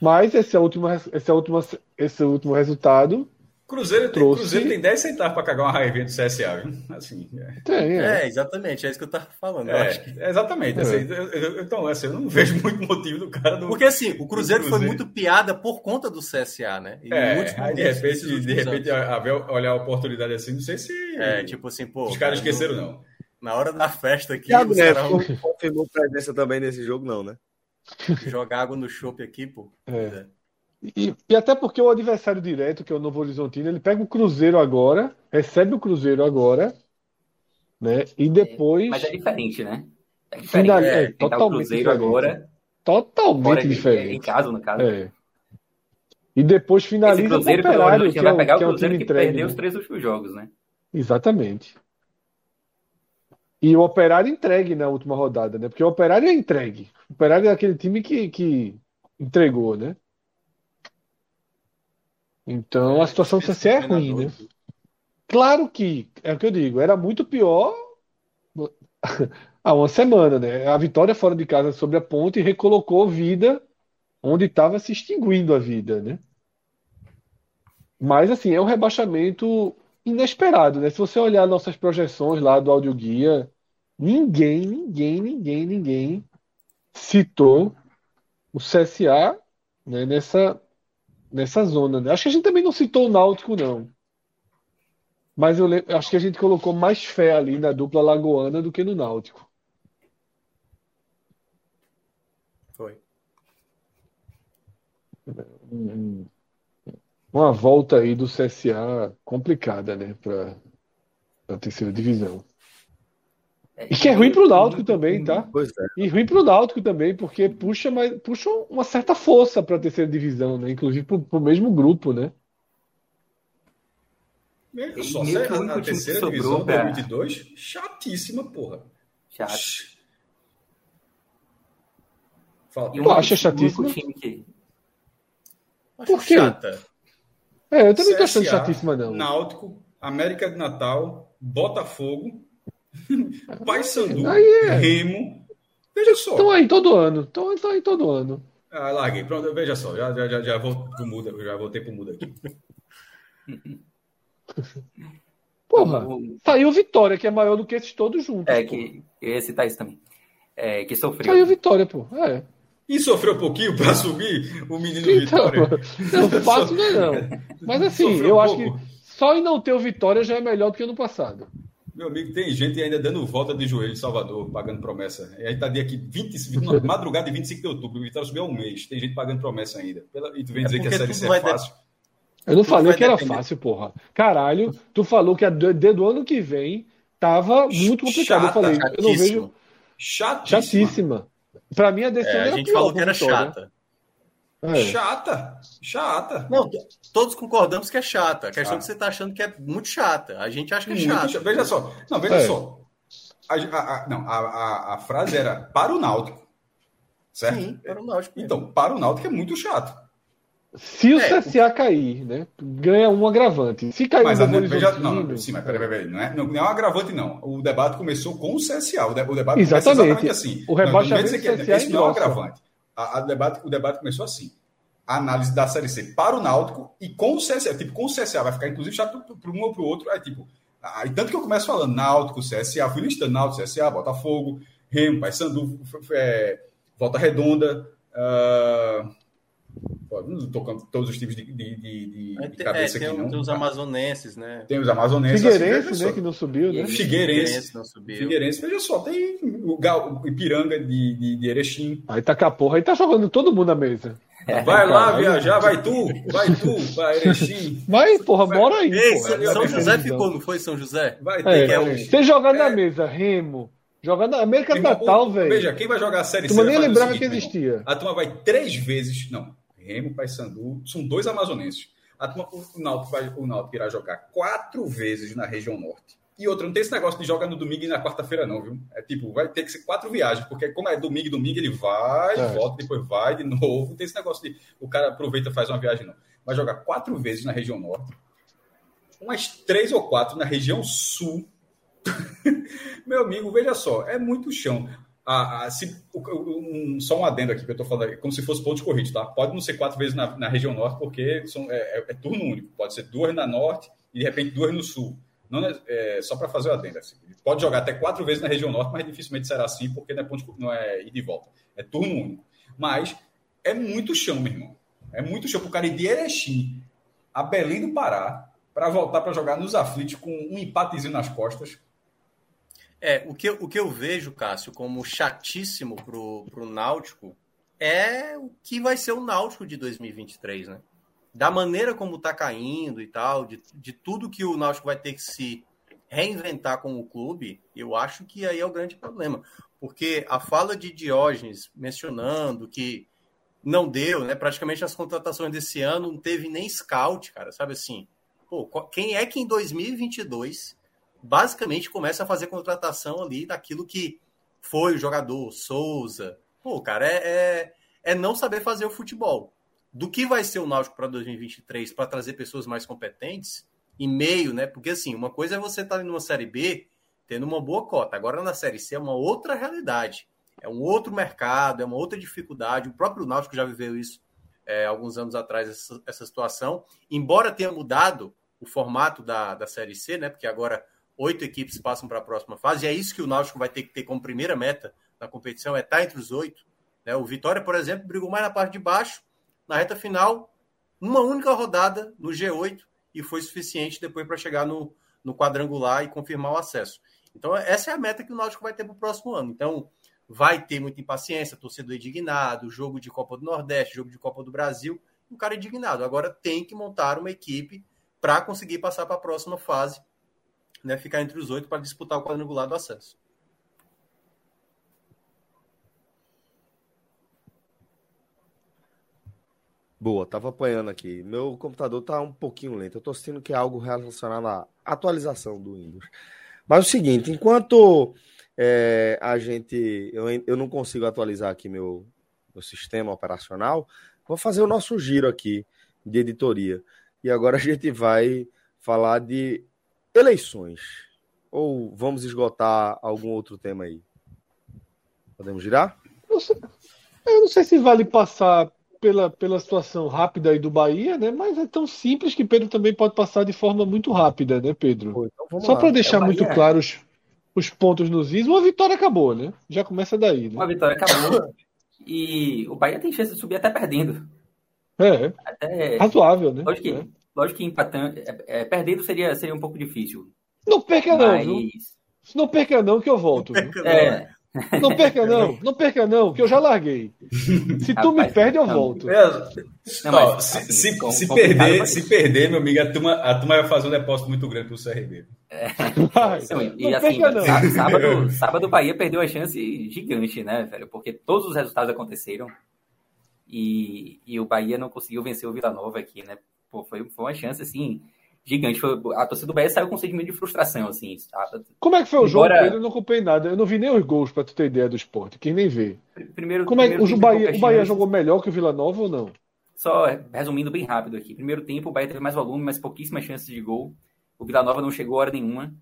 Mas esse é o último, esse é o último, esse é o último resultado Cruzeiro, tem, trouxe... Cruzeiro tem 10 centavos para cagar uma raivinha do CSA, viu? Assim, é. Tem, é. é. exatamente, é isso que eu tava falando. É, que... exatamente. Assim, eu, eu, então, assim, eu não vejo muito motivo do cara do. Porque assim, o Cruzeiro, Cruzeiro, foi muito piada por conta do CSA, né? E é, aí, de repente, de repente a, olhar a oportunidade assim, não sei se. É, tipo assim, pô. Os caras esqueceram, não. Na hora da festa aqui. Thiago Neto confirmou presença também nesse jogo, não, né? Jogar água no chope aqui, pô. É. E, e, até porque o adversário direto, que é o Novo Horizontino, ele pega o Cruzeiro agora, recebe o Cruzeiro agora, né? E é, depois. É, mas é diferente, né? É diferente. Final... É, é, totalmente o Cruzeiro diferente. agora. Totalmente diferente. Em casa, no caso. É. E depois finaliza Esse Cruzeiro, o Operário, que, vai pegar o Cruzeiro que, entregue, perdeu né? os três últimos jogos, né? Exatamente. E o Operário entregue na última rodada, né? Porque o Operário é entregue. O Operário é aquele time que, que entregou, né? Então a situação do CSE é ruim, né? Claro que, é o que eu digo, era muito pior há uma semana, né? A vitória fora de casa sobre a ponte recolocou vida onde estava se extinguindo a vida, né? Mas assim, é um rebaixamento inesperado, né? Se você olhar nossas projeções lá do audioguia, ninguém, ninguém, ninguém, ninguém citou o CSA né, nessa nessa zona. Né? Acho que a gente também não citou o Náutico, não. Mas eu, lembro, acho que a gente colocou mais fé ali na dupla lagoana do que no Náutico. Foi. Uma volta aí do CSA complicada, né, para a terceira divisão. E que é ruim pro Náutico também, tá? Pois é. E ruim pro Náutico também, porque puxa, mais, puxa uma certa força para a terceira divisão, né? Inclusive pro, pro mesmo grupo, né? Veja só, meio que o único a time que terceira sobrou divisão pra- 2022, chatíssima, porra. Chato. Fala, Tu acha time que Por quê? chata. É, eu também tô achando CSA, chatíssima, não. Náutico, América de Natal, Botafogo, Paysandu, Aí é. Remo. Veja só. Estão aí todo ano. Estão estão aí todo ano. Ah, larguei. Pronto, veja só. Já, já, já, já vou pro muda, já voltei pro muda aqui. Porra, saiu Vitória, que é maior do que esses todos juntos. é pô. que eu ia citar isso também. É, que sofreu. Saiu Vitória, pô. É. E sofreu um pouquinho para subir o menino Então, Vitória. não fácil não é não. Mas assim, Sofreu eu um acho pouco. que só em não ter o Vitória já é melhor do que no passado. Meu amigo, tem gente ainda dando volta de joelho em Salvador, pagando promessa. E aí tá dia aqui, 20, na madrugada de 25 de outubro, o Vitória subiu há um mês. Tem gente pagando promessa ainda. E tu vem É dizer que a série C é fácil. Eu não Tudo falei que era depender. fácil, porra. Caralho, tu falou que a do, do ano que vem tava muito complicado. eu Chata, falei, eu não vejo. Chatíssima. chatíssima. Pra mim a decisão É, a era gente pior falou que era Vitória. chata. É. Chata. Chata. Não, todos concordamos que é chata. A questão Ah. é que você tá achando que é muito chata. A gente acha que é Muito chata. chato. Veja só. Não, veja É. só. A, a- a- não, a, a, a frase era para o Náutico. Certo? Sim, era o Náutico. mesmo. Então, para o Náutico é muito chato. Se o É, CSA cair, né? Ganha um agravante. Se cair Mas o a, Novo veja, Horizontino- não, sim, mas peraí, peraí, não é, não, não é um agravante, não. O debate começou com o CSA. O, de- o debate começa Exatamente. exatamente assim. O Não, rebaixamento não que do CSA esse não é um agravante. A, a debate, o debate começou assim. A análise da Série C para o Náutico e com o CSA. Tipo, com o CSA vai ficar, inclusive, chato para um ou para o outro. Aí, tipo, aí, tanto que eu começo falando Náutico, CSA, fui listando Náutico, CSA, Botafogo, Remo, Paysandu, é, Volta Redonda. tô tocando todos os tipos de, de, de- de- tem- cabeça é, tem, aqui, não. tem os amazonenses, né? Tem os amazonenses. assim, Figueirense, veja né? Que não subiu, né? Figueirense. não subiu. Figueirense, veja só, tem o, Gal, o Ipiranga de, de, de Erechim. Aí tá com a porra, aí tá jogando todo mundo na mesa. Vai lá viajar, vai tu, vai tu para Erechim. Mas, porra, bora aí. Ei, porra. São- José visão. ficou, não foi São José? Vai ter É, que é um-. Você jogar na É. mesa, Remo, jogar na América do Irmão, Natal, velho. Veja, quem vai jogar a Série Tu C? nem vai fazer o lembrava seguinte, que irmão. existia. A turma vai três vezes. Não, Remo, Paysandu, são dois amazonenses. O, Náutico vai, o Náutico irá jogar quatro vezes na região norte. E outra, não tem esse negócio de jogar no domingo e na quarta-feira, não, viu? É tipo, vai ter que ser quatro viagens, porque como é domingo e domingo, ele vai, É. volta, depois vai de novo. Não tem esse negócio de o cara aproveita e faz uma viagem, não. Vai jogar quatro vezes na região norte, umas três ou quatro na região sul. Meu amigo, veja só, é muito chão. A, a- se- o- o- um- só um adendo aqui que eu tô falando, como se fosse ponto de corrida, tá? Pode não ser quatro vezes na, na região norte, porque são, é, é- é turno único. Pode ser duas na norte e de repente duas no sul. Não é, é, só para fazer o adendo. Assim. Pode jogar até quatro vezes na região norte, mas dificilmente será assim, porque não é, ponto de, não é ida e volta. É turno único. Mas é muito chão, meu irmão. É muito chão pro cara ir de Erechim a Belém do Pará para voltar para jogar nos aflitos com um empatezinho nas costas. É, o que, o que eu vejo, Cássio, como chatíssimo pro, pro Náutico é o que vai ser o Náutico de 2023, né? Da maneira como tá caindo e tal, de, de tudo que o Náutico vai ter que se reinventar como clube, eu acho que aí é o grande problema. Porque a fala de Diógenes mencionando que não deu, né? Praticamente as contratações desse ano não teve nem scout, cara, sabe assim? Pô, quem é que em 2022 basicamente começa a fazer contratação ali daquilo que foi o jogador, Souza. Pô, cara, é, é, é não saber fazer o futebol. Do que vai ser o Náutico para 2023 para trazer pessoas mais competentes e meio, né? Porque assim, uma coisa é você estar tá numa série B tendo uma boa cota. Agora na série C é uma outra realidade. É um outro mercado, é uma outra dificuldade. O próprio Náutico já viveu isso é, alguns anos atrás, essa, essa situação. Embora tenha mudado o formato da, da série C, né? Porque agora oito equipes passam para a próxima fase, e é isso que o Náutico vai ter que ter como primeira meta na competição, é estar entre os oito. Né? O Vitória, por exemplo, brigou mais na parte de baixo, na reta final, uma única rodada no G8, e foi suficiente depois para chegar no, no quadrangular e confirmar o acesso. Então, essa é a meta que o Náutico vai ter para o próximo ano. Então, vai ter muita impaciência, torcedor indignado, jogo de Copa do Nordeste, jogo de Copa do Brasil, o cara indignado. Agora tem que montar uma equipe para conseguir passar para a próxima fase, né, ficar entre os oito para disputar o quadrangular do acesso. Boa, tava apanhando aqui. Meu computador tá um pouquinho lento. Eu tô sentindo que é algo relacionado à atualização do Windows. Mas é o seguinte, enquanto é, a gente. Eu, eu não consigo atualizar aqui meu, meu sistema operacional. Vou fazer o nosso giro aqui de editoria. E agora a gente vai falar de eleições. Ou vamos esgotar algum outro tema aí? Podemos girar? Eu não sei se vale passar pela, pela situação rápida aí do Bahia, né? Mas é tão simples que Pedro também pode passar de forma muito rápida, né, Pedro? Então Só para deixar é muito claro os, os pontos nos is. Uma vitória acabou, né? Já começa daí. Né? Uma vitória acabou. e o Bahia tem chance de subir até perdendo. É. Até... Razoável, né? Lógico que, é. Lógico que empatando. É, é, perdendo seria, seria um pouco difícil. Não perca, mas... não. Viu? Não perca, não, que eu volto. Não perca, é. Não perca, não. Não perca, não, que eu já larguei. Se tu Rapaz, me perde, eu volto. Não, mas, se, se, se perder, se perder, meu amigo, a turma, a turma vai fazer um depósito muito grande pro CRB. É. Não, e não assim, perca, não. Sábado, sábado o Bahia perdeu a chance gigante, né, velho? Porque todos os resultados aconteceram e, e o Bahia não conseguiu vencer o Vila Nova aqui, né? Pô, foi, foi uma chance, assim, gigante. Foi, a torcida do Bahia saiu com um sentimento de frustração, assim. Como é que foi o jogo, Embora... Eu não acompanhei nada. Eu não vi nem os gols, para tu ter ideia do esporte. Quem nem vê. Primeiro, Como é que o Bahia, o Bahia jogou melhor que o Vila Nova ou não? Só resumindo bem rápido aqui. Primeiro tempo, o Bahia teve mais volume, mas pouquíssimas chances de gol. O Vila Nova não chegou a hora nenhuma.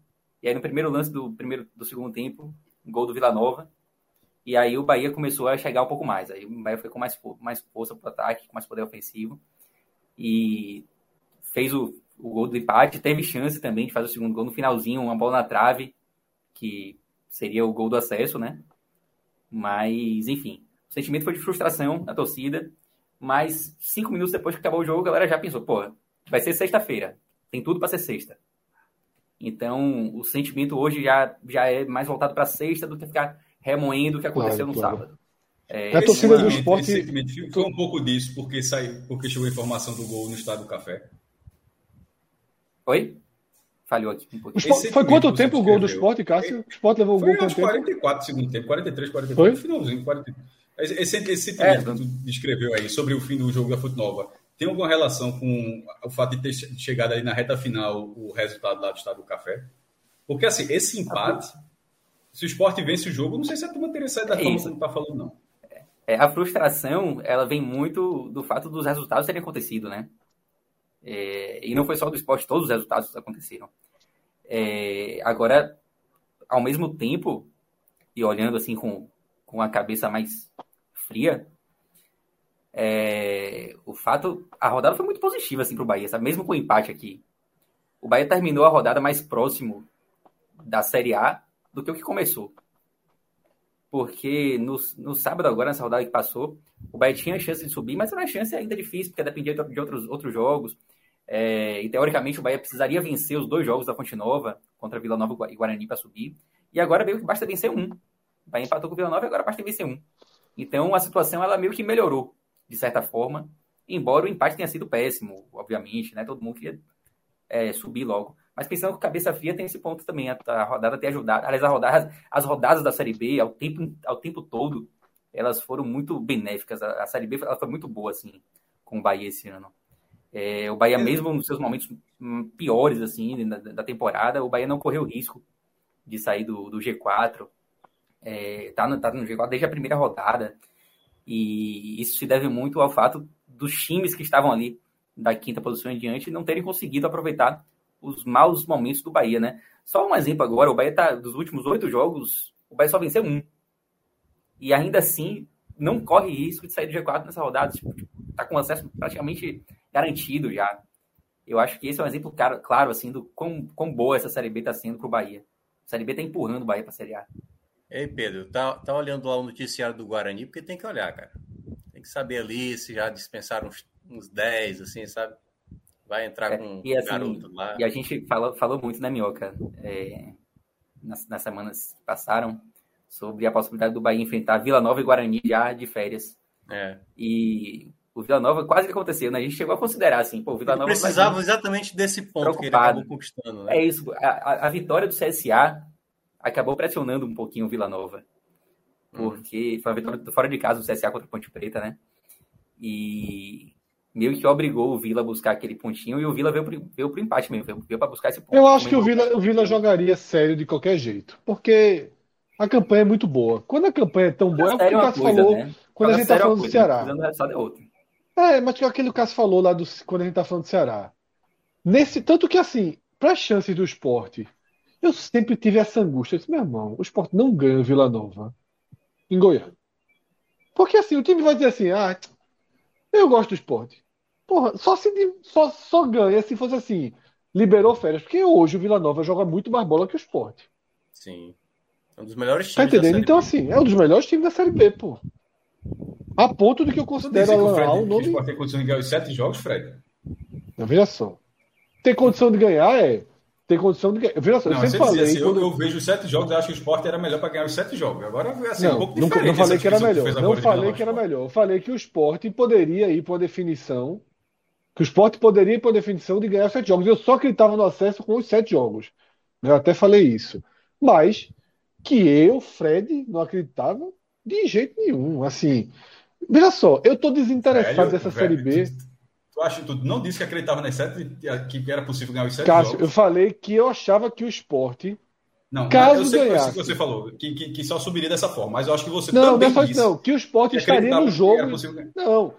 E aí, no primeiro lance do, primeiro, do segundo tempo, gol do Vila Nova. E aí o Bahia começou a chegar um pouco mais. Aí o Bahia foi com mais, mais força para o ataque, com mais poder ofensivo. E fez o, o gol do empate, teve chance também de fazer o segundo gol no finalzinho, uma bola na trave, que seria o gol do acesso, né? Mas, enfim, o sentimento foi de frustração da torcida, mas cinco minutos depois que acabou o jogo, a galera já pensou, pô, vai ser sexta-feira, tem tudo para ser sexta. Então, o sentimento hoje já, já é mais voltado para sexta do que ficar remoendo o que aconteceu claro, no claro. sábado. É, a torcida do esporte. Esse foi um pouco disso, porque saiu, porque chegou a informação do gol no estado do café. Oi? Falhou aqui um pouquinho. foi quanto tempo o gol do esporte, Cássio? O esporte levou o gol quanto tempo? 44 segundo tempo, 43, 44, foi? finalzinho, 43. Esse, esse sentimento é. que tu descreveu aí sobre o fim do jogo da Fute Nova tem alguma relação com o fato de ter chegado aí na reta final o resultado lá do Estado do Café? Porque, assim, esse empate, se o esporte vence o jogo, não sei se a turma teria saído da é forma que está falando, não. É, a frustração, ela vem muito do fato dos resultados terem acontecido, né? É, e não foi só do esporte, todos os resultados aconteceram. É, agora, ao mesmo tempo, e olhando assim com, com a cabeça mais fria, é, o fato, a rodada foi muito positiva assim para o Bahia, sabe? mesmo com o empate aqui. O Bahia terminou a rodada mais próximo da Série A do que o que começou. Porque no, no sábado, agora, nessa rodada que passou, o Bahia tinha chance de subir, mas era uma chance ainda difícil, porque dependia de outros, outros jogos. É, e teoricamente o Bahia precisaria vencer os dois jogos da Fonte Nova contra Vila Nova e Guarani para subir. E agora meio que basta vencer um. O Bahia empatou com o Vila Nova e agora basta vencer um. Então a situação ela meio que melhorou, de certa forma, embora o empate tenha sido péssimo, obviamente, né? Todo mundo queria é, subir logo. Mas pensando com cabeça fria, tem esse ponto também. A, a rodada ter ajudado. Aliás, a rodada, as rodadas da Série B, ao tempo, ao tempo todo, elas foram muito benéficas. A, a Série B ela foi muito boa, assim, com o Bahia esse ano. É, o Bahia, mesmo nos seus momentos piores assim da, da, temporada, o Bahia não correu risco de sair do, do G4. É, tá, no, tá no G4 desde a primeira rodada. E isso se deve muito ao fato dos times que estavam ali da quinta posição em diante não terem conseguido aproveitar os maus momentos do Bahia, né? Só um exemplo agora, o Bahia tá dos últimos oito jogos, o Bahia só venceu um. E ainda assim não corre risco de sair do G4 nessa rodada, tipo, tá com acesso praticamente garantido já. Eu acho que esse é um exemplo claro, claro assim, do quão, quão boa essa Série B está sendo para o Bahia. A Série B está empurrando o Bahia para a Série A. Ei, Pedro, tá, tá olhando lá o noticiário do Guarani, porque tem que olhar, cara. Tem que saber ali se já dispensaram uns, uns 10, assim, sabe? Vai entrar É, com e assim, garoto lá. E a gente falou, falou muito, né, Minhoca, é, nas, nas semanas que passaram, sobre a possibilidade do Bahia enfrentar Vila Nova e Guarani já de férias. É. E o Vila Nova quase que aconteceu, né? A gente chegou a considerar assim, pô, o Vila Nova. precisava exatamente desse ponto que ele Preocupado. acabou conquistando, né? É isso, a, a- a vitória do CSA acabou pressionando um pouquinho o Vila Nova. Uhum. Porque foi uma vitória fora de casa do CSA contra o Ponte Preta, né? E meio que obrigou o Vila a buscar aquele pontinho e o Vila veio pro, veio pro empate mesmo, veio, veio para buscar esse ponto. Eu acho que o Vila, o Vila jogaria sério de qualquer jeito, porque a campanha é muito boa. Quando a campanha é tão boa, é o que o é uma Cássio falou né? quando a Jogar gente tá é falando do coisa, Ceará. do resultado é outro. É, mas que aquele Cássio falou lá do, quando a gente tá falando do Ceará. Nesse, tanto que assim, para as chances do esporte, eu sempre tive essa angústia. Eu disse, meu irmão, o esporte não ganha o Vila Nova em Goiânia. Porque assim, o time vai dizer assim, ah, eu gosto do esporte. Porra, só se só, só ganha se fosse assim, liberou férias. Porque hoje o Vila Nova joga muito mais bola que o esporte. Sim. É um dos melhores Tá times da entendendo? Série Então, B. assim, é um dos melhores times da Série B, pô. A ponto de que eu considero que o Alan Fred que o o nome. Sport tem condição de ganhar os sete jogos, Fred? Não, veja só. Ter condição de ganhar é. Ter condição de ganhar. Veja só, Não, eu sempre falei. assim, eu, quando- eu vejo os sete jogos, eu acho que o Sport era melhor para ganhar os sete jogos. Agora, assim, um Não, pouco não, diferente. não falei que era melhor. fez Não falei que era melhor. Eu falei que o esporte poderia ir por definição. Que o esporte poderia por definição de ganhar os sete jogos. Eu só acreditava no acesso com os sete jogos. Eu até falei isso. Mas que eu, Fred, não acreditava de jeito nenhum. Assim, veja só, eu tô desinteressado Velho, dessa velho, Série B. Tu, acha, tu não disse que acreditava nas sete, que era possível ganhar os sete Cássio, eu jogos? falei que eu achava que o esporte. Não, caso eu sei que isso ganhasse. que você falou, que, que, que só subiria dessa forma, mas eu acho que você Não, não também é só isso, disse não. Que o esporte que estaria no que jogo. Não,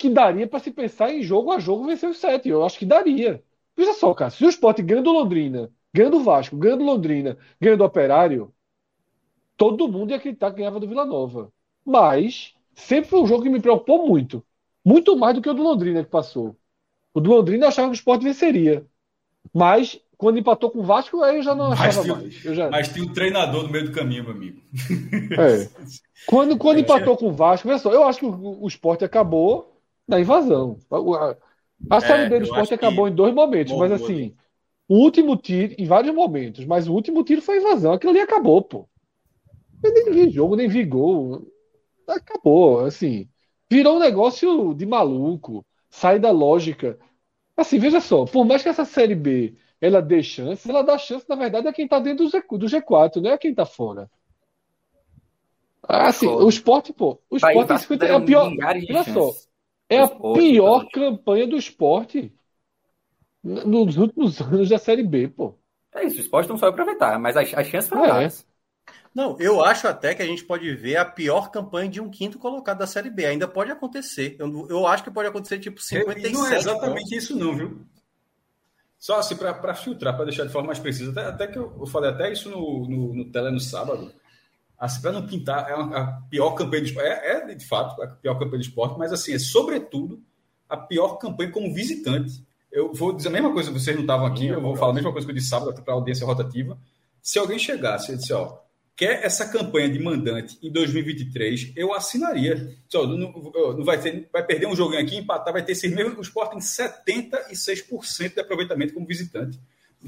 que daria para se pensar em jogo a jogo vencer os sete. Eu acho que daria. Veja só, cara, se o Sport ganha do Londrina, ganha do Vasco, ganha do Londrina, ganha do Operário, todo mundo ia acreditar que ganhava do Vila Nova. Mas sempre foi um jogo que me preocupou muito. Muito mais do que o do Londrina que passou. O do Londrina eu achava que o Sport venceria. Mas quando empatou com o Vasco, aí eu já não Mas achava tinha- mais. Eu já... Mas tinha um treinador no meio do caminho, meu amigo. É. Quando, quando É. empatou com o Vasco, veja só, eu acho que o, o esporte acabou na invasão. A, a- a Série B do esporte acabou em dois momentos, mas morreu assim, ali. o último tiro, em vários momentos, mas o último tiro foi invasão. Aquilo ali acabou, pô. Eu nem vi jogo, nem vi gol. Acabou, assim. Virou um negócio de maluco, sai da lógica. Assim, veja só, por mais que essa Série B ela dê chance, ela dá chance, na verdade, a quem tá dentro do, G, do G4, não é a quem tá fora. Assim, Concordo. o esporte, pô, o esporte é, Vasco 50 é a pior. Olha só. É a Esporte, pior então. campanha do esporte nos últimos anos da Série B, pô. É isso, o esporte não soube aproveitar, mas as, as chances foram É. Não, eu acho até que a gente pode ver a pior campanha de um quinto colocado da Série B. Ainda pode acontecer. Eu, eu acho que pode acontecer tipo E 57 não é pontos. exatamente isso, não, viu? Só assim, para filtrar, para deixar de forma mais precisa, até, até que eu, eu falei até isso no, no, no tele no sábado, assim, para não pintar, é uma- a pior campanha do esporte, é, é, de fato a pior campanha do esporte, mas assim, é sobretudo a pior campanha como visitante. Eu vou dizer a mesma coisa, vocês não estavam aqui, eu vou falar a mesma coisa que eu disse sábado para a audiência rotativa. Se alguém chegasse e disse, ó, quer essa campanha de mandante em 2023, eu assinaria. Só, não, não vai, ter, vai perder um joguinho aqui, empatar, vai ter esses mesmos. O Sport tem 76% de aproveitamento como visitante.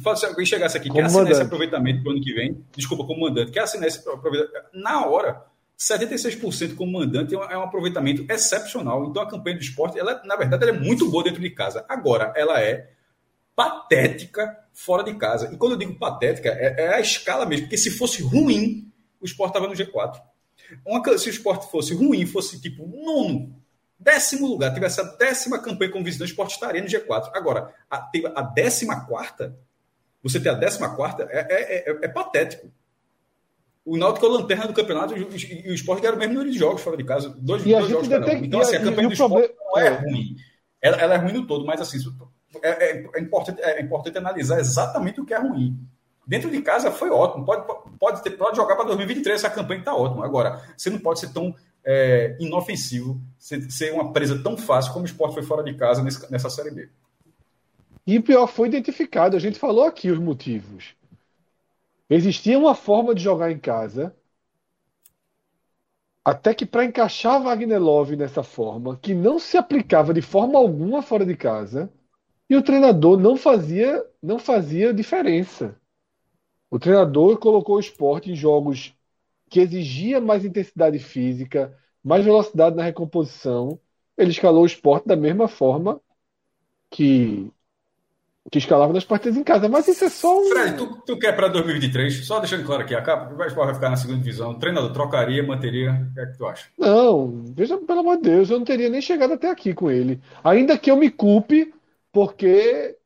Fala, se alguém chegasse aqui, Como quer assinar esse aproveitamento para o ano que vem, desculpa, como mandante, quer assinar esse aproveitamento, na hora, 76% como mandante é um, é um aproveitamento excepcional. Então a campanha do esporte, ela, na verdade, ela é muito boa dentro de casa. Agora, ela é patética fora de casa. E quando eu digo patética, é, é a escala mesmo, porque se fosse ruim, o Sport estava no G4. Uma, se o Sport fosse ruim, fosse tipo nono, décimo lugar, tivesse a décima campanha como visitante, o Sport estaria no G4. Agora, a, a décima quarta, você ter a décima quarta é, é, é, é patético. O Náutico é o lanterna do campeonato e o, e o Sport ganha o mesmo número de jogos fora de casa. Dois, dois jogos cada um. Então, assim, a campanha do Sport problema- não é é. ruim. Ela, ela é ruim no todo, mas assim, é, é- é importante, é importante analisar exatamente o que é ruim. Dentro de casa foi ótimo. Pode, pode, ter, pode jogar para 2023, essa campanha está ótima. Agora, você não pode ser tão é, inofensivo, ser, ser uma presa tão fácil como o esporte foi fora de casa nesse- nessa Série B. E o pior foi identificado. A gente falou aqui os motivos. Existia uma forma de jogar em casa, até que para encaixar Wagner Love nessa forma, que não se aplicava de forma alguma fora de casa, E o treinador não fazia, não fazia diferença. O treinador colocou o esporte em jogos que exigia mais intensidade física, mais velocidade na recomposição. Ele escalou o esporte da mesma forma que que escalava nas partidas em casa. Mas isso é só um. Fred, tu, tu quer para 2023? Só deixando claro aqui, a capa, o Sport vai ficar na segunda divisão. O treinador trocaria, manteria. O que é que tu acha? Não, veja, pelo amor de Deus, eu não teria nem chegado até aqui com ele. Ainda que eu me culpe, porque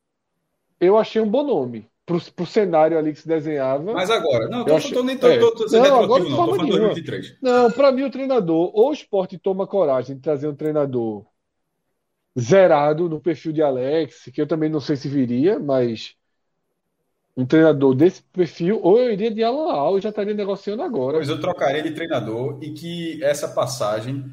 eu achei um bom nome. Pro, pro cenário ali que se desenhava. Mas agora, não, eu achei... nem tô, é. tô, tô, tô, não, agora não, tô falando 2023. Não, para mim o treinador, ou o esporte toma coragem de trazer um treinador zerado no perfil de Alex, que eu também não sei se viria, mas um treinador desse perfil, ou eu iria de Alan Al já estaria negociando agora. Pois eu trocaria de treinador e que essa passagem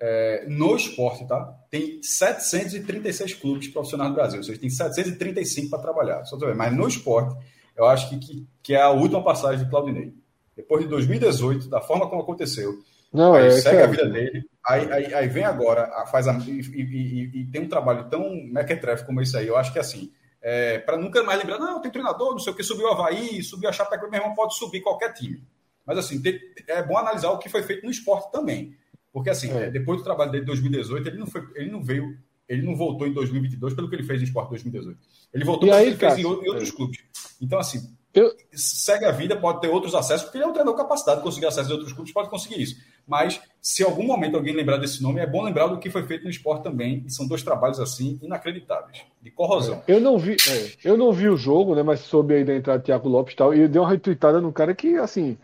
é, no esporte, tá? Tem 736 clubes profissionais do Brasil, ou seja, tem 735 para trabalhar. Só mas no esporte, eu acho que, que, que, é a última passagem de Claudinei. Depois de 2018, da forma como aconteceu, não, aí é, segue a vida dele. Aí, aí, aí, vem agora, faz a, e, e, e, e, tem um trabalho tão mequetrefe como esse aí. Eu acho que assim, é, para nunca mais lembrar, não, tem treinador, não sei o que, subiu o Havaí, subiu a Chapecoense, meu irmão pode subir qualquer time. Mas assim, tem, é bom analisar o que foi feito no esporte também. Porque assim, é. depois do trabalho dele de 2018, ele não, foi, ele não veio, ele não voltou em 2022 pelo que ele fez no esporte 2018. Ele voltou pelo que ele fez em, em outros clubes. Então assim, eu... Segue a vida, pode ter outros acessos, porque ele é um treinador capacitado de conseguir acesso de outros clubes, pode conseguir isso. Mas, se em algum momento alguém lembrar desse nome, é bom lembrar do que foi feito no esporte também, e são dois trabalhos assim inacreditáveis, de corrosão. Eu não vi, é, eu não vi o jogo, né? Mas soube aí da entrada de Thiago Lopes e tal, e deu uma retweetada num cara que, assim,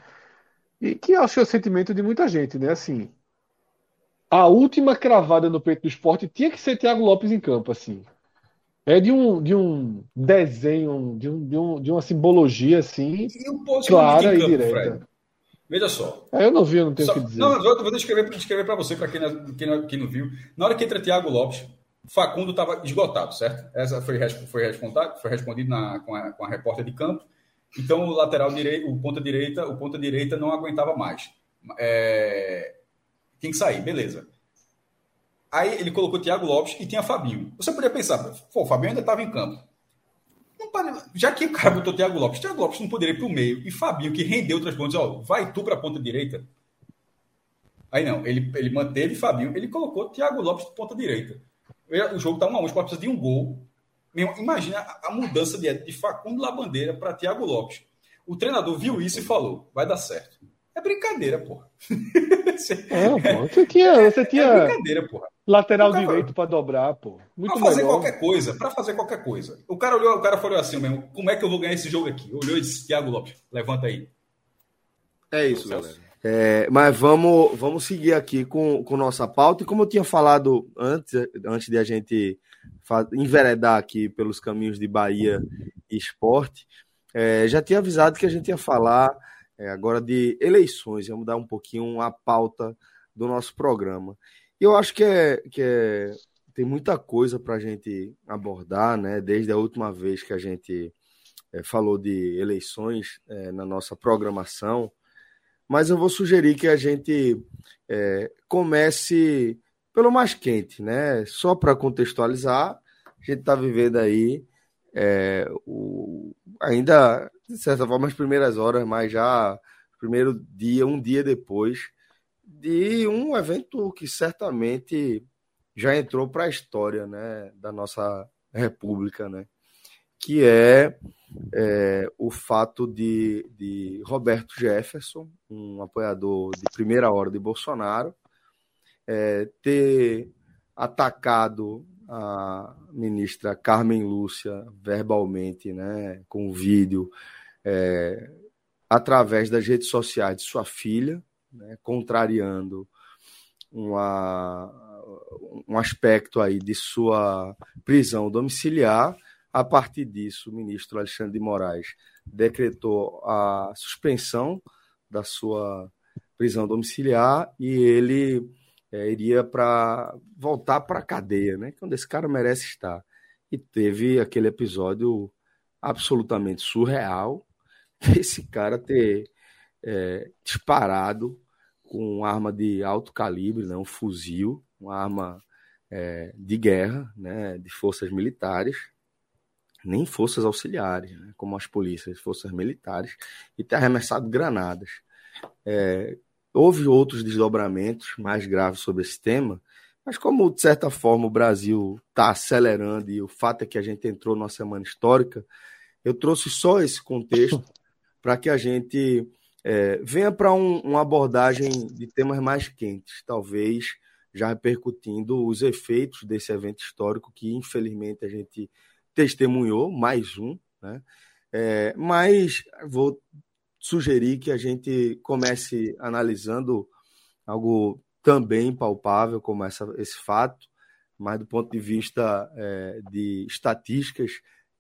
e que acho que é o sentimento de muita gente, né? Assim, a última cravada no peito do esporte tinha que ser Thiago Lopes em campo, assim. É de um, de um desenho, de, um, de, um, de uma simbologia assim, e clara e direta. Fred? Veja só. É, eu não vi, não tenho o que dizer. Não, eu vou descrever, descrever para você, para quem, quem, quem, não viu. Na hora que entra Thiago Lopes, Facundo estava esgotado, certo? Essa foi, foi, respondido, foi respondido na, com, a, com a repórter de campo. Então, o lateral direito, o ponta direita, o ponta direita não aguentava mais. É... Tem que sair, beleza. Aí ele colocou Thiago Lopes e tinha Fabinho. Você poderia pensar, pô, o Fabinho ainda estava em campo. Já que o cara botou Thiago Lopes, Thiago Lopes não poderia ir para o meio. E Fabinho, que rendeu outras pontas, ó, vai tu para a ponta direita. Aí não, ele, ele manteve Fabinho, ele colocou Thiago Lopes de ponta direita. O jogo está 1 a 1 o Sport precisa de um gol. Imagina a mudança de, de Facundo Labandeira para Thiago Lopes. O treinador viu isso e falou: vai dar certo. É brincadeira, porra. É, pô. Você tinha. Você tinha... É brincadeira, porra. Lateral cara, direito para dobrar, pô. Muito pra fazer melhor. qualquer coisa, para fazer qualquer coisa. O cara olhou, o cara falou assim mesmo: como é que eu vou ganhar esse jogo aqui? Olhou e disse: Thiago Lopes, levanta aí. É isso, galera. É, mas vamos, vamos seguir aqui com, com nossa pauta. E como eu tinha falado antes, antes de a gente enveredar aqui pelos caminhos de Bahia e esporte, é, já tinha avisado que a gente ia falar é, agora de eleições, ia mudar um pouquinho a pauta do nosso programa. Eu acho que, é, que é, tem muita coisa para a gente abordar, né? Desde a última vez que a gente é, falou de eleições é, na nossa programação. Mas eu vou sugerir que a gente é, comece pelo mais quente, né? Só para contextualizar, a gente está vivendo aí o, ainda, de certa forma, as primeiras horas, mas já primeiro dia, um dia depois de um evento que certamente já entrou para a história né, da nossa república, né, que é, é o fato de, de Roberto Jefferson, um apoiador de primeira hora de Bolsonaro, é, ter atacado a ministra Carmen Lúcia verbalmente, né, com vídeo, é, através das redes sociais de sua filha, né, contrariando uma, um aspecto aí de sua prisão domiciliar. A partir disso, o ministro Alexandre de Moraes decretou a suspensão da sua prisão domiciliar e ele é, iria para voltar para a cadeia, né? Onde esse cara merece estar. E teve aquele episódio absolutamente surreal esse cara ter é, disparado com uma arma de alto calibre, né, um fuzil, uma arma é, de guerra, né, de forças militares, nem forças auxiliares, né, como as polícias, forças militares, e ter arremessado granadas. É, houve outros desdobramentos mais graves sobre esse tema, mas como, de certa forma, o Brasil está acelerando e o fato é que a gente entrou numa semana histórica, eu trouxe só esse contexto para que a gente é, venha para um, uma abordagem de temas mais quentes, talvez já repercutindo os efeitos desse evento histórico que, infelizmente, a gente testemunhou, mais um, né? É, mas vou sugerir que a gente comece analisando algo também palpável como essa, esse fato, mas do ponto de vista é, de estatísticas,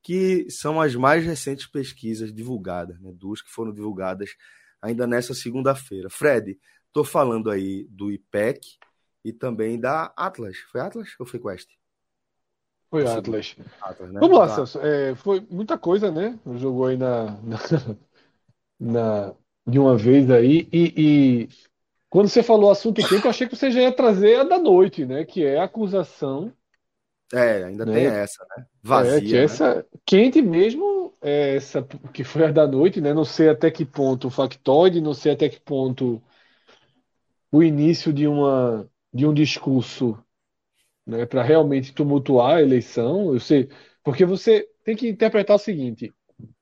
que são as mais recentes pesquisas divulgadas, né, duas que foram divulgadas ainda nessa segunda-feira. Fred, estou falando aí do IPEC e também da Atlas. Foi Atlas ou foi Quest? Foi Atlas. Atlas né? Vamos lá, Celso. É, foi muita coisa, né? Jogou aí na, na, na, de uma vez aí. E, e quando você falou assunto quente, eu achei que você já ia trazer a da noite, né? Que é a acusação. É, ainda né? tem essa, né? Vazia. É, que né? essa quente mesmo, é essa que foi a da noite, né? Não sei até que ponto o factoide, não sei até que ponto o início de uma de um discurso, né, para realmente tumultuar a eleição. Eu sei, porque você tem que interpretar o seguinte: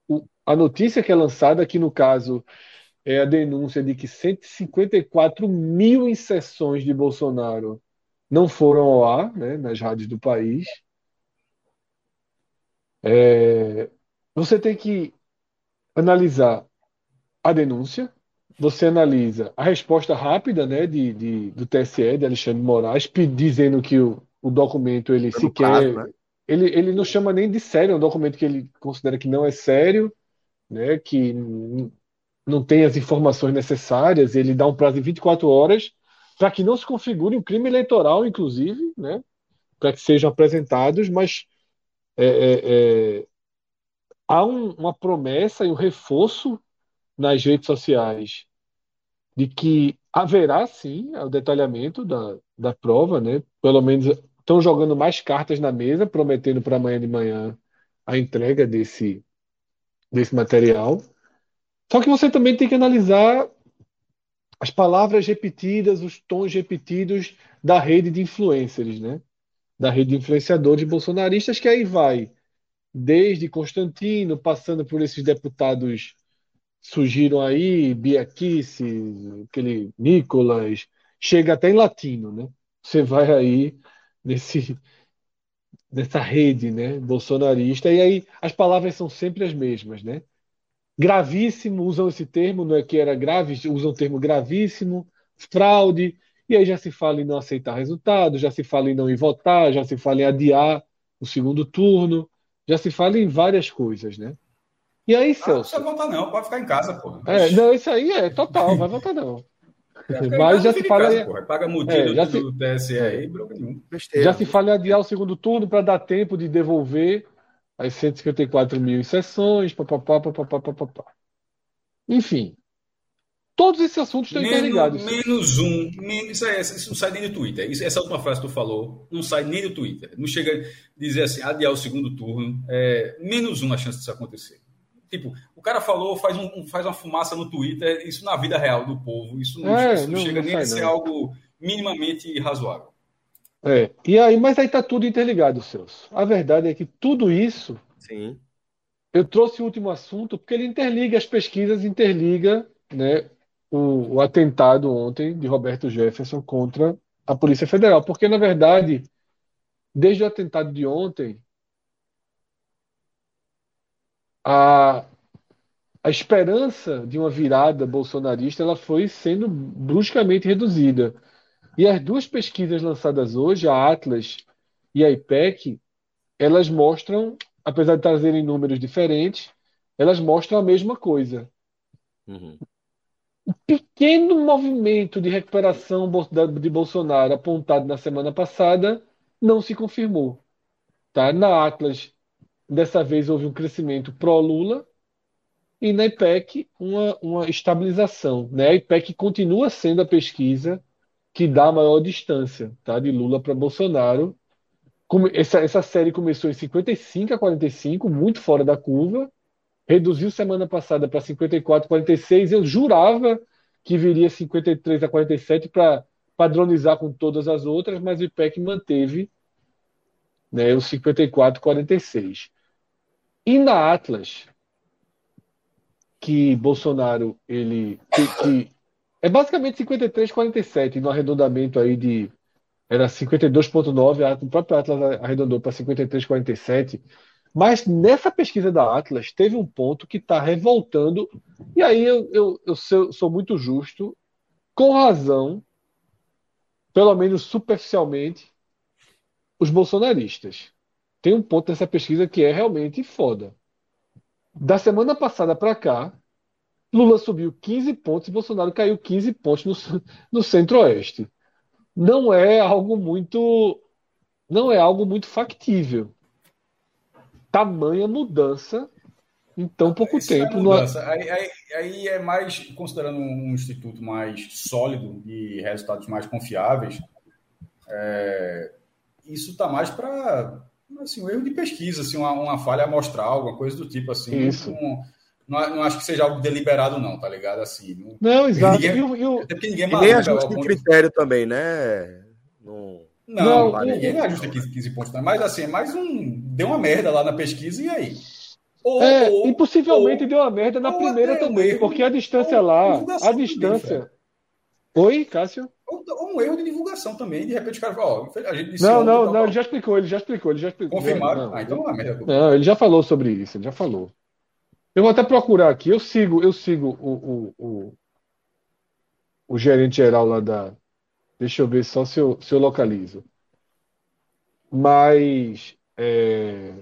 o, a notícia que é lançada aqui no caso é a denúncia de que 154 mil inserções de Bolsonaro não foram ao ar, né, nas rádios do país. É, você tem que analisar a denúncia, você analisa a resposta rápida né, de, de do TSE, de Alexandre Moraes, dizendo que o, o documento ele sequer. Prazo, né? ele, ele não chama nem de sério, é um documento que ele considera que não é sério, né, que não tem as informações necessárias, ele dá um prazo de 24 horas para que não se configure um crime eleitoral, inclusive, né, para que sejam apresentados, mas é, é, é, há um, uma promessa e um reforço nas redes sociais de que haverá sim o detalhamento da, da prova, né? Pelo menos estão jogando mais cartas na mesa, prometendo para amanhã de manhã a entrega desse, desse material. Só que você também tem que analisar as palavras repetidas, os tons repetidos da rede de influencers, né? Da rede de influenciadores bolsonaristas, que aí vai desde Constantino, passando por esses deputados surgiram aí, Bia Kicis, aquele Nicolas, chega até em latino, né? Você vai aí nesse nessa rede, né, bolsonarista, e aí as palavras são sempre as mesmas, né? Gravíssimo, usam esse termo, não é que era grave, usam o termo gravíssimo, fraude, e aí já se fala em não aceitar resultado, já se fala em não ir votar, já se fala em adiar o segundo turno, já se fala em várias coisas, né? E aí, Celso? Ah, não precisa votar não, pode ficar em casa, pô. É, não, isso aí é total, vai votar não. Mas já se fala. Casa, porra. Paga multa é, do, se... do TSE aí. Já se fala em adiar o segundo turno para dar tempo de devolver as 154 mil sessões, papapá, papapá, papapá. Enfim. Todos esses assuntos estão menos, interligados. Menos um. Menos, isso, é, isso não sai nem do Twitter. Isso, essa última frase que tu falou não sai nem do Twitter. Não chega a dizer assim, adiar o segundo turno. É, menos um a chance disso acontecer. Tipo, o cara falou, faz, um, faz uma fumaça no Twitter, isso na vida real do povo, isso não, é, isso não, não chega não nem a ser algo minimamente razoável. É, e aí, mas aí tá tudo interligado, Celso. A verdade é que tudo isso. Sim. Eu trouxe o último assunto porque ele interliga as pesquisas, interliga né, o, o atentado ontem de Roberto Jefferson contra a Polícia Federal. Porque, na verdade, desde o atentado de ontem, a, a esperança de uma virada bolsonarista ela foi sendo bruscamente reduzida. E as duas pesquisas lançadas hoje, a Atlas e a IPEC, elas mostram, apesar de trazerem números diferentes, elas mostram a mesma coisa. Uhum. O pequeno movimento de recuperação de Bolsonaro apontado na semana passada não se confirmou. Tá? Na Atlas, Dessa vez houve um crescimento pró-Lula e na IPEC uma, uma estabilização. Né? A IPEC continua sendo a pesquisa que dá a maior distância tá? de Lula para Bolsonaro, essa, essa série começou em 55 a 45, muito fora da curva, reduziu semana passada para 54 a 46. Eu jurava que viria 53 a 47 para padronizar com todas as outras, mas o IPEC manteve né, o 54 a 46. E na Atlas, que Bolsonaro ele que, que é basicamente 53 a 47 no arredondamento aí de era 52,9, o próprio Atlas arredondou para 53,47. Mas nessa pesquisa da Atlas, teve um ponto que está revoltando, e aí eu, eu, eu sou, sou muito justo, com razão, pelo menos superficialmente, os bolsonaristas. Tem um ponto nessa pesquisa que é realmente foda. Da semana passada para cá, Lula subiu 15 pontos e Bolsonaro caiu 15 pontos no, no centro-oeste não é algo muito não é algo muito factível. Tamanha mudança em tão pouco Isso tempo. É mudança. Aí, aí, aí, é mais, considerando um instituto mais sólido e resultados mais confiáveis, é, isso está mais para assim, um erro de pesquisa, assim, uma, uma falha amostral, alguma coisa do tipo assim. Isso. Um, não, não, acho que seja algo deliberado, não, tá ligado? Assim, não, não exato. Ninguém, eu, eu, até porque ninguém é nem ajusta algum... critério também, né? Não, não, não ninguém ajusta 15, 15 pontos, não. mas assim, é mais um. Deu uma merda lá na pesquisa e aí? Ou, é, ou, e possivelmente ou, deu uma merda na primeira também, um porque a distância lá, a distância. Também, Oi, Cássio? Ou, um erro de divulgação também, de repente o cara fala, ó, a gente disse Não, não, não, ele já explicou, ele já explicou, ele já explicou. Confirmaram? Não, ah, então não é merda. Não, ele já falou sobre isso, ele já falou. Eu vou até procurar aqui. Eu sigo, eu sigo o, o, o, o gerente geral lá da. Deixa eu ver só se eu, se eu localizo. Mas é,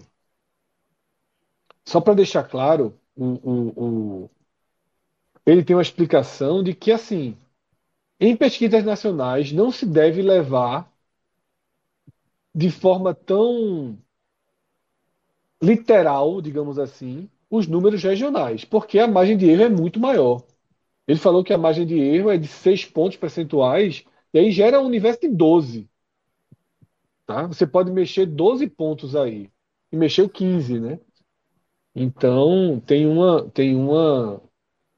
só para deixar claro, o, o, ele tem uma explicação de que assim, em pesquisas nacionais não se deve levar de forma tão literal, digamos assim, os números regionais, porque a margem de erro é muito maior. Ele falou que a margem de erro é de 6 pontos percentuais, e aí gera um universo de 12. Tá? Você pode mexer 12 pontos aí, e mexeu 15, né? Então, tem uma tem uma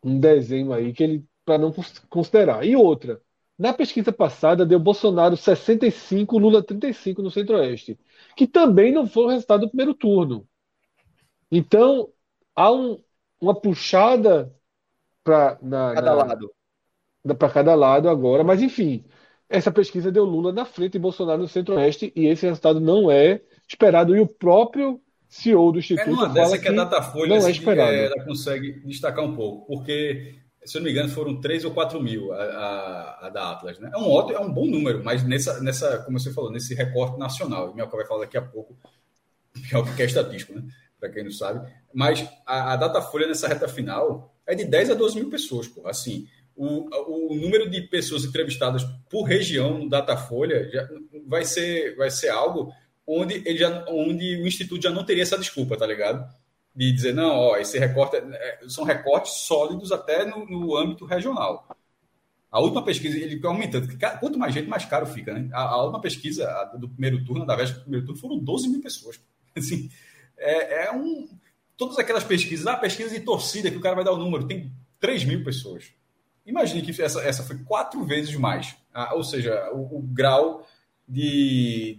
um desenho aí que ele para não considerar. E outra, na pesquisa passada deu Bolsonaro 65, Lula 35 no Centro-Oeste, que também não foi o resultado do primeiro turno. Então, há um, uma puxada para cada lado. Para cada lado agora, mas enfim, essa pesquisa deu Lula na frente e Bolsonaro no centro-oeste, e esse resultado não é esperado. E o próprio CEO do Instituto. É uma dessa que, que a Datafolha não é assim, esperado. É, ela consegue destacar um pouco, porque, se eu não me engano, foram 3 ou 4 mil a, a, a da Atlas. Né? É, um ótimo, é um bom número, mas nessa, nessa, como você falou, nesse recorte nacional. O Minhoca vai falar daqui a pouco, que é estatístico, né? Para quem não sabe. Mas a, a Datafolha nessa reta final é de 10 a 12 mil pessoas, pô. Assim, o, o número de pessoas entrevistadas por região no Datafolha já vai ser, vai ser algo onde, ele já, onde o Instituto já não teria essa desculpa, tá ligado? De dizer, não, ó, esse recorte é, é são recortes sólidos até no, no âmbito regional. A última pesquisa, ele aumentando. Quanto mais gente, mais caro fica, né? A, a última pesquisa do primeiro turno, da véspera do primeiro turno, foram 12 mil pessoas. Assim, é, é um todas aquelas pesquisas, a ah, pesquisa de torcida, que o cara vai dar o número, tem 3 mil pessoas. Imagine que essa, essa foi quatro vezes mais. Ah, ou seja, o, o, grau de,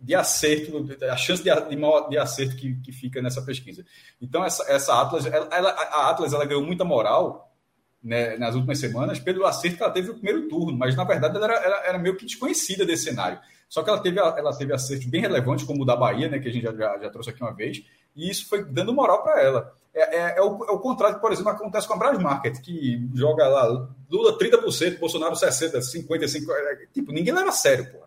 de acerto, a chance de, de, maior, de acerto que, que fica nessa pesquisa. Então, essa, essa Atlas, ela, ela, a Atlas ela ganhou muita moral né, nas últimas semanas pelo acerto que ela teve no primeiro turno, mas na verdade ela era, ela era meio que desconhecida desse cenário. Só que ela teve, ela teve acertos bem relevantes, como o da Bahia, né, que a gente já, já, já trouxe aqui uma vez, e isso foi dando moral para ela. É, é, é, o, é o contrário que, por exemplo, acontece com a Brás Market, que joga lá Lula 30%, Bolsonaro 60%, 55%. É, tipo, ninguém leva a sério, pô.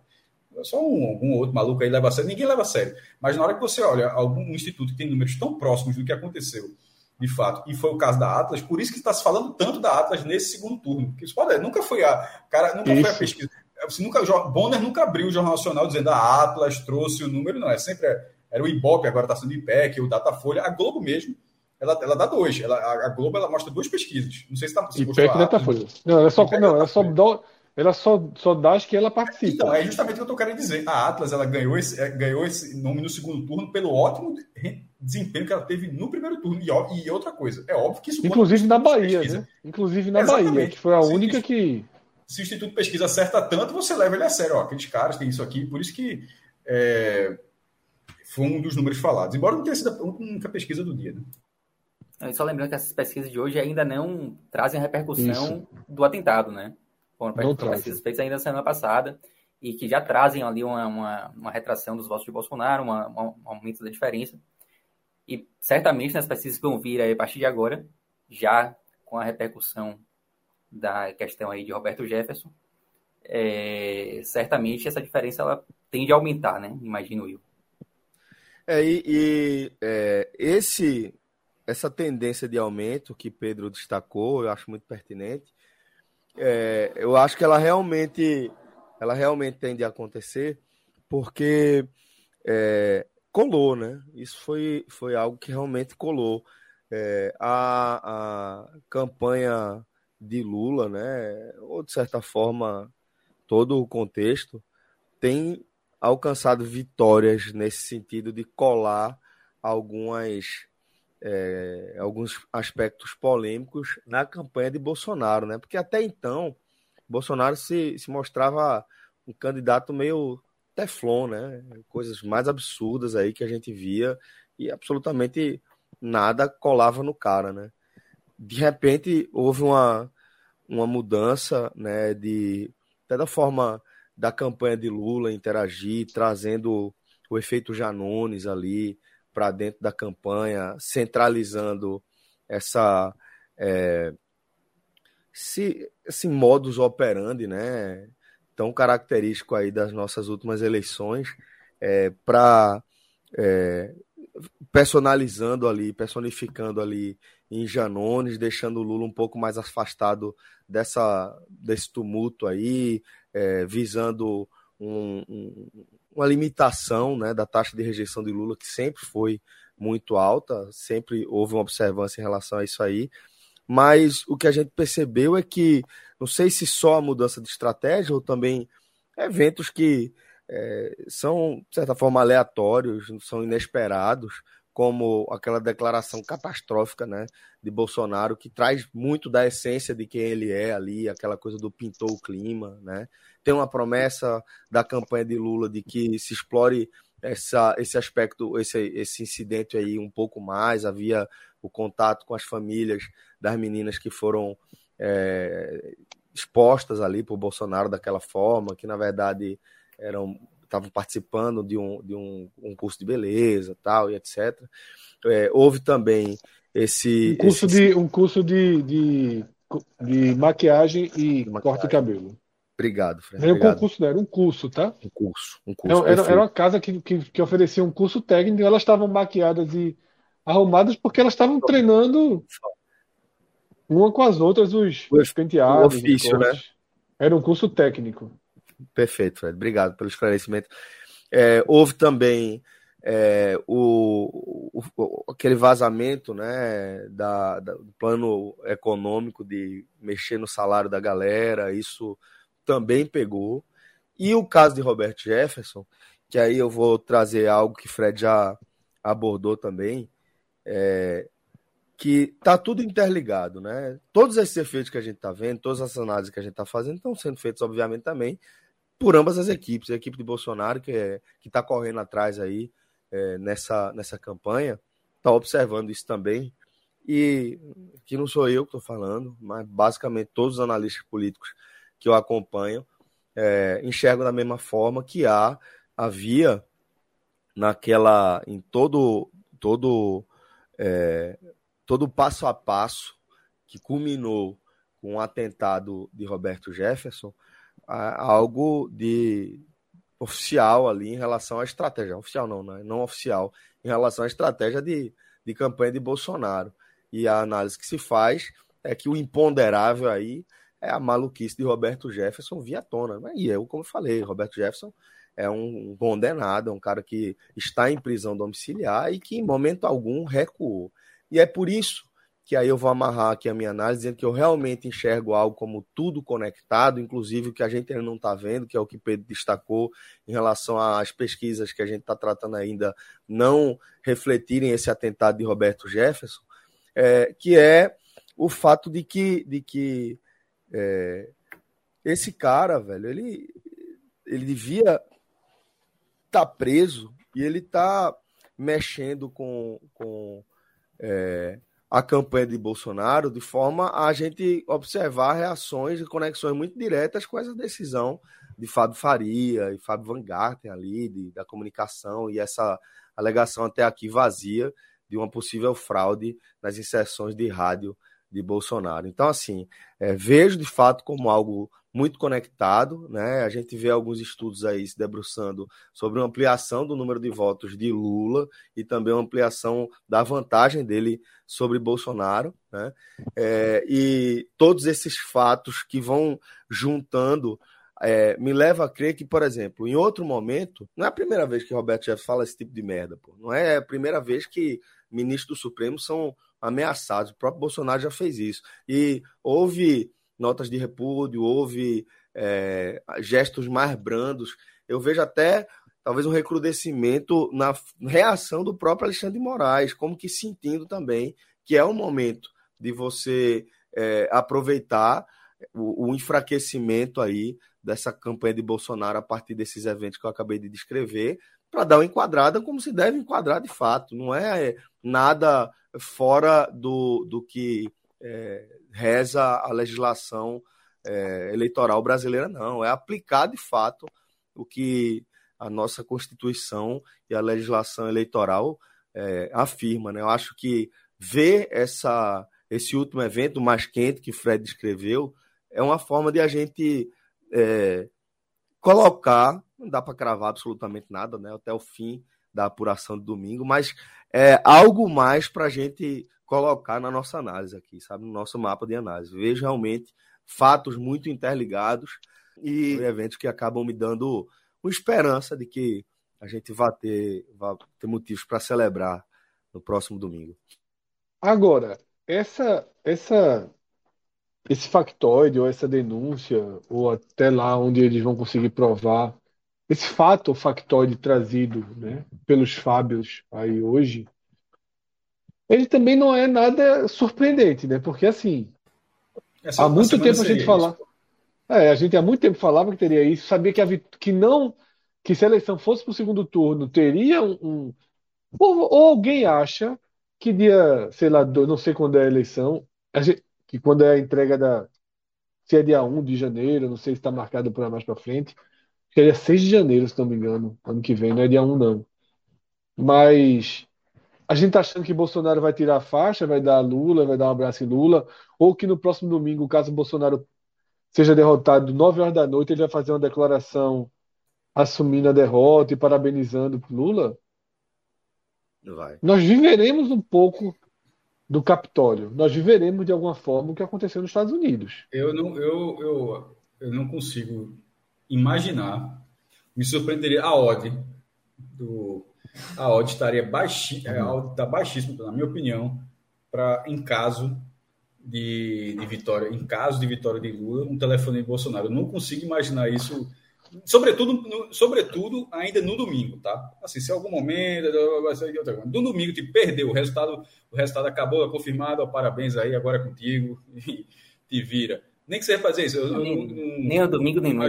Só um, algum outro maluco aí leva a sério, ninguém leva a sério. Mas na hora que você olha algum instituto que tem números tão próximos do que aconteceu, de fato, e foi o caso da Atlas, por isso que está se falando tanto da Atlas nesse segundo turno. Porque isso pode, nunca foi a. Cara, nunca isso. foi a pesquisa. Você nunca, Bonner nunca abriu o Jornal Nacional dizendo a ah, Atlas trouxe o número, não. É sempre. Era o Ibope, agora está sendo o IPEC, o Datafolha. A Globo mesmo, ela, ela dá dois. Ela, a Globo ela mostra duas pesquisas. Não sei se está. IPEC e Datafolha. Não, é só, não, é só, ela só, só dá as que ela participa. Então, é justamente o que eu estou querendo dizer. A Atlas ela ganhou esse, é, ganhou esse nome no segundo turno pelo ótimo desempenho que ela teve no primeiro turno. E, e outra coisa, é óbvio que isso. Inclusive na Bahia, né? Inclusive na Exatamente. Bahia, que foi a única que. Se o Instituto de Pesquisa acerta tanto, você leva ele a sério. Ó, aqueles caras têm isso aqui, por isso que é, foi um dos números falados. Embora não tenha sido a única pesquisa do dia, né? Só lembrando que essas pesquisas de hoje ainda não trazem a repercussão isso. do atentado, né? Foram pesquisas feitas ainda na semana passada e que já trazem ali uma, uma, uma retração dos votos de Bolsonaro, uma, um aumento da diferença. E certamente nas pesquisas que vão vir aí a partir de agora, já com a repercussão da questão aí de Roberto Jefferson, é, certamente essa diferença ela tende a aumentar, né? Imagino eu. É, e, e é, esse, essa tendência de aumento que Pedro destacou, eu acho muito pertinente, é, eu acho que ela realmente, ela realmente tende a acontecer, porque é, colou, né? Isso foi, foi algo que realmente colou. É, a, a campanha de Lula, né, ou de certa forma todo o contexto, tem alcançado vitórias nesse sentido de colar algumas é, alguns aspectos polêmicos na campanha de Bolsonaro, né? Porque até então, Bolsonaro se, se mostrava um candidato meio teflon, né? Coisas mais absurdas aí que a gente via e absolutamente nada colava no cara, né? De repente houve uma, uma mudança, né? De até da forma da campanha de Lula interagir, trazendo o efeito Janones ali, para dentro da campanha, centralizando essa é, esse, esse modus operandi, né, tão característico aí das nossas últimas eleições, é, para é, personalizando ali, personificando ali em Janones, deixando o Lula um pouco mais afastado dessa desse tumulto aí, é, visando um, um, uma limitação né, da taxa de rejeição de Lula, que sempre foi muito alta, sempre houve uma observância em relação a isso aí. Mas o que a gente percebeu é que, não sei se só a mudança de estratégia ou também eventos que é, são, de certa forma, aleatórios, são inesperados, como aquela declaração catastrófica né, de Bolsonaro, que traz muito da essência de quem ele é ali, aquela coisa do pintou o clima, né? Tem uma promessa da campanha de Lula de que se explore essa, esse aspecto, esse, esse incidente aí um pouco mais, havia o contato com as famílias das meninas que foram é, expostas ali por Bolsonaro daquela forma, que na verdade eram estavam participando de um, de um, um curso de beleza tal e etc. É, houve também esse um curso esse... de um curso de, de, de maquiagem e de corte de cabelo. Obrigado, Fred. Era um concurso, não, era um curso, tá? Um curso, um curso. Era, era uma casa que, que, que, oferecia um curso técnico, elas estavam maquiadas e arrumadas porque elas estavam treinando uma com as outras os, os penteados. O ofício, né? Era um curso técnico. Perfeito, Fred. Obrigado pelo esclarecimento. É, houve também é, o, o, aquele vazamento né, da, da, do plano econômico de mexer no salário da galera, isso também pegou. E o caso de Roberto Jefferson, que aí eu vou trazer algo que Fred já abordou também, é, que tá tudo interligado, né? Todos esses efeitos que a gente está vendo, todas as análises que a gente está fazendo, estão sendo feitos, obviamente, também por ambas as equipes. A equipe de Bolsonaro, que é, está correndo atrás aí é, nessa, nessa campanha, está observando isso também. E que não sou eu que estou falando, mas basicamente todos os analistas políticos que eu acompanho é, enxergam da mesma forma que há havia naquela em todo todo é, todo passo a passo que culminou com o atentado de Roberto Jefferson algo de oficial ali em relação à estratégia. Oficial não, né? não oficial, em relação à estratégia de, de campanha de Bolsonaro. E a análise que se faz é que o imponderável aí é a maluquice de Roberto Jefferson via tona. E eu, como falei, Roberto Jefferson é um condenado, é um cara que está em prisão domiciliar e que em momento algum recuou. E é por isso que aí eu vou amarrar aqui a minha análise, dizendo que eu realmente enxergo algo como tudo conectado, inclusive o que a gente ainda não está vendo, que é o que Pedro destacou em relação às pesquisas que a gente está tratando ainda não refletirem esse atentado de Roberto Jefferson, é, que é o fato de que, de que é, esse cara, velho, ele, ele devia estar tá preso e ele está mexendo com, com é, a campanha de Bolsonaro de forma a gente observar reações e conexões muito diretas com essa decisão de Fábio Faria e Fábio Van Garten ali, de, da comunicação e essa alegação até aqui vazia de uma possível fraude nas inserções de rádio de Bolsonaro. Então, assim, é, vejo de fato como algo muito conectado, né? A gente vê alguns estudos aí se debruçando sobre uma ampliação do número de votos de Lula e também uma ampliação da vantagem dele sobre Bolsonaro, né? É, e todos esses fatos que vão juntando é, me leva a crer que, por exemplo, em outro momento, não é a primeira vez que Roberto Jefferson fala esse tipo de merda, pô. Não é a primeira vez que ministros do Supremo são ameaçados. O próprio Bolsonaro já fez isso. E houve notas de repúdio, houve é, gestos mais brandos. Eu vejo até talvez um recrudescimento na reação do próprio Alexandre de Moraes, como que sentindo também que é o momento de você é, aproveitar o, o, enfraquecimento aí dessa campanha de Bolsonaro a partir desses eventos que eu acabei de descrever, para dar uma enquadrada como se deve enquadrar de fato. Não é nada fora do, do que é, reza a legislação é, eleitoral brasileira, não. É aplicar de fato o que a nossa Constituição e a legislação eleitoral é, afirma. Né? Eu acho que ver essa, esse último evento mais quente que Fred descreveu é uma forma de a gente é, colocar, não dá para cravar absolutamente nada, né? até o fim da apuração de domingo, mas é algo mais para a gente colocar na nossa análise aqui, sabe? No nosso mapa de análise. Vejo realmente fatos muito interligados e eventos que acabam me dando uma esperança de que a gente vai ter, vai ter motivos para celebrar no próximo domingo. Agora, essa, essa, esse factoide ou essa denúncia, ou até lá onde eles vão conseguir provar, esse fato ou factoide trazido né, pelos Fábios aí hoje, ele também não é nada surpreendente, né? Porque assim, Essa, há muito tempo a gente falava. É, a gente há muito tempo falava que teria isso, sabia que, a, que não que se a eleição fosse para o segundo turno, teria um. um ou, ou, alguém acha que dia, sei lá, do, não sei quando é a eleição, a gente, que quando é a entrega da. Se é dia 1 de janeiro, não sei se está marcado para mais para frente. Seria 6 de janeiro, se não me engano, ano que vem, não é dia 1, não. Mas a gente tá achando que Bolsonaro vai tirar a faixa, vai dar Lula, vai dar um abraço em Lula, ou que no próximo domingo, caso Bolsonaro seja derrotado 9 horas da noite, ele vai fazer uma declaração assumindo a derrota e parabenizando Lula? Vai. Nós viveremos um pouco do Capitólio. Nós viveremos de alguma forma o que aconteceu nos Estados Unidos. Eu não, eu, eu, eu não consigo imaginar. Me surpreenderia a odd do a odd estaria baixi, é, tá baixíssima, na minha opinião, para em caso de, de, vitória, em caso de vitória de Lula, um telefone de Bolsonaro. Eu não consigo imaginar isso, sobretudo, no, sobretudo ainda no domingo, tá? Assim, se algum momento vai ser outra coisa. No domingo te perdeu, o resultado, o resultado acabou, é confirmado, parabéns aí, agora é contigo, e te vira. Nem que você vai fazer isso. Eu, nem, nem no domingo, nem no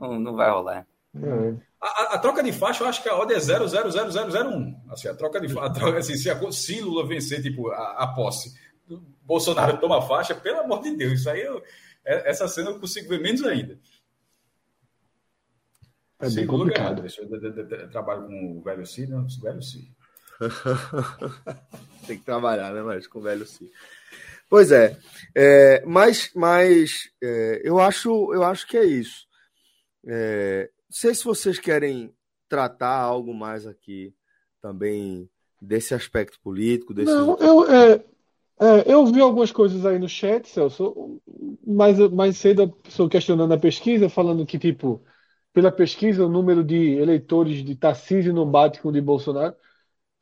não, não vai rolar. É. A, a, troca de faixa, eu acho que a odd é 0,00001. Assim, a troca de faixa, troca, assim, se, a, se Lula vencer tipo, a, a, posse, Bolsonaro toma a faixa, pelo amor de Deus, isso aí eu, é, essa cena eu consigo ver menos ainda. É bem complicado. Eu, trabalho com o velho C, não, o velho C. Tem que trabalhar, né, mas com o velho C. Pois é, é mas, mas é, eu, acho, eu acho que é isso. É, não sei se vocês querem tratar algo mais aqui também desse aspecto político. Desse... Não, eu, é, é, eu vi algumas coisas aí no chat, Celso, mais, mais cedo a pessoa questionando a pesquisa, falando que, tipo, pela pesquisa, o número de eleitores de Tarcísio não bate com o de Bolsonaro.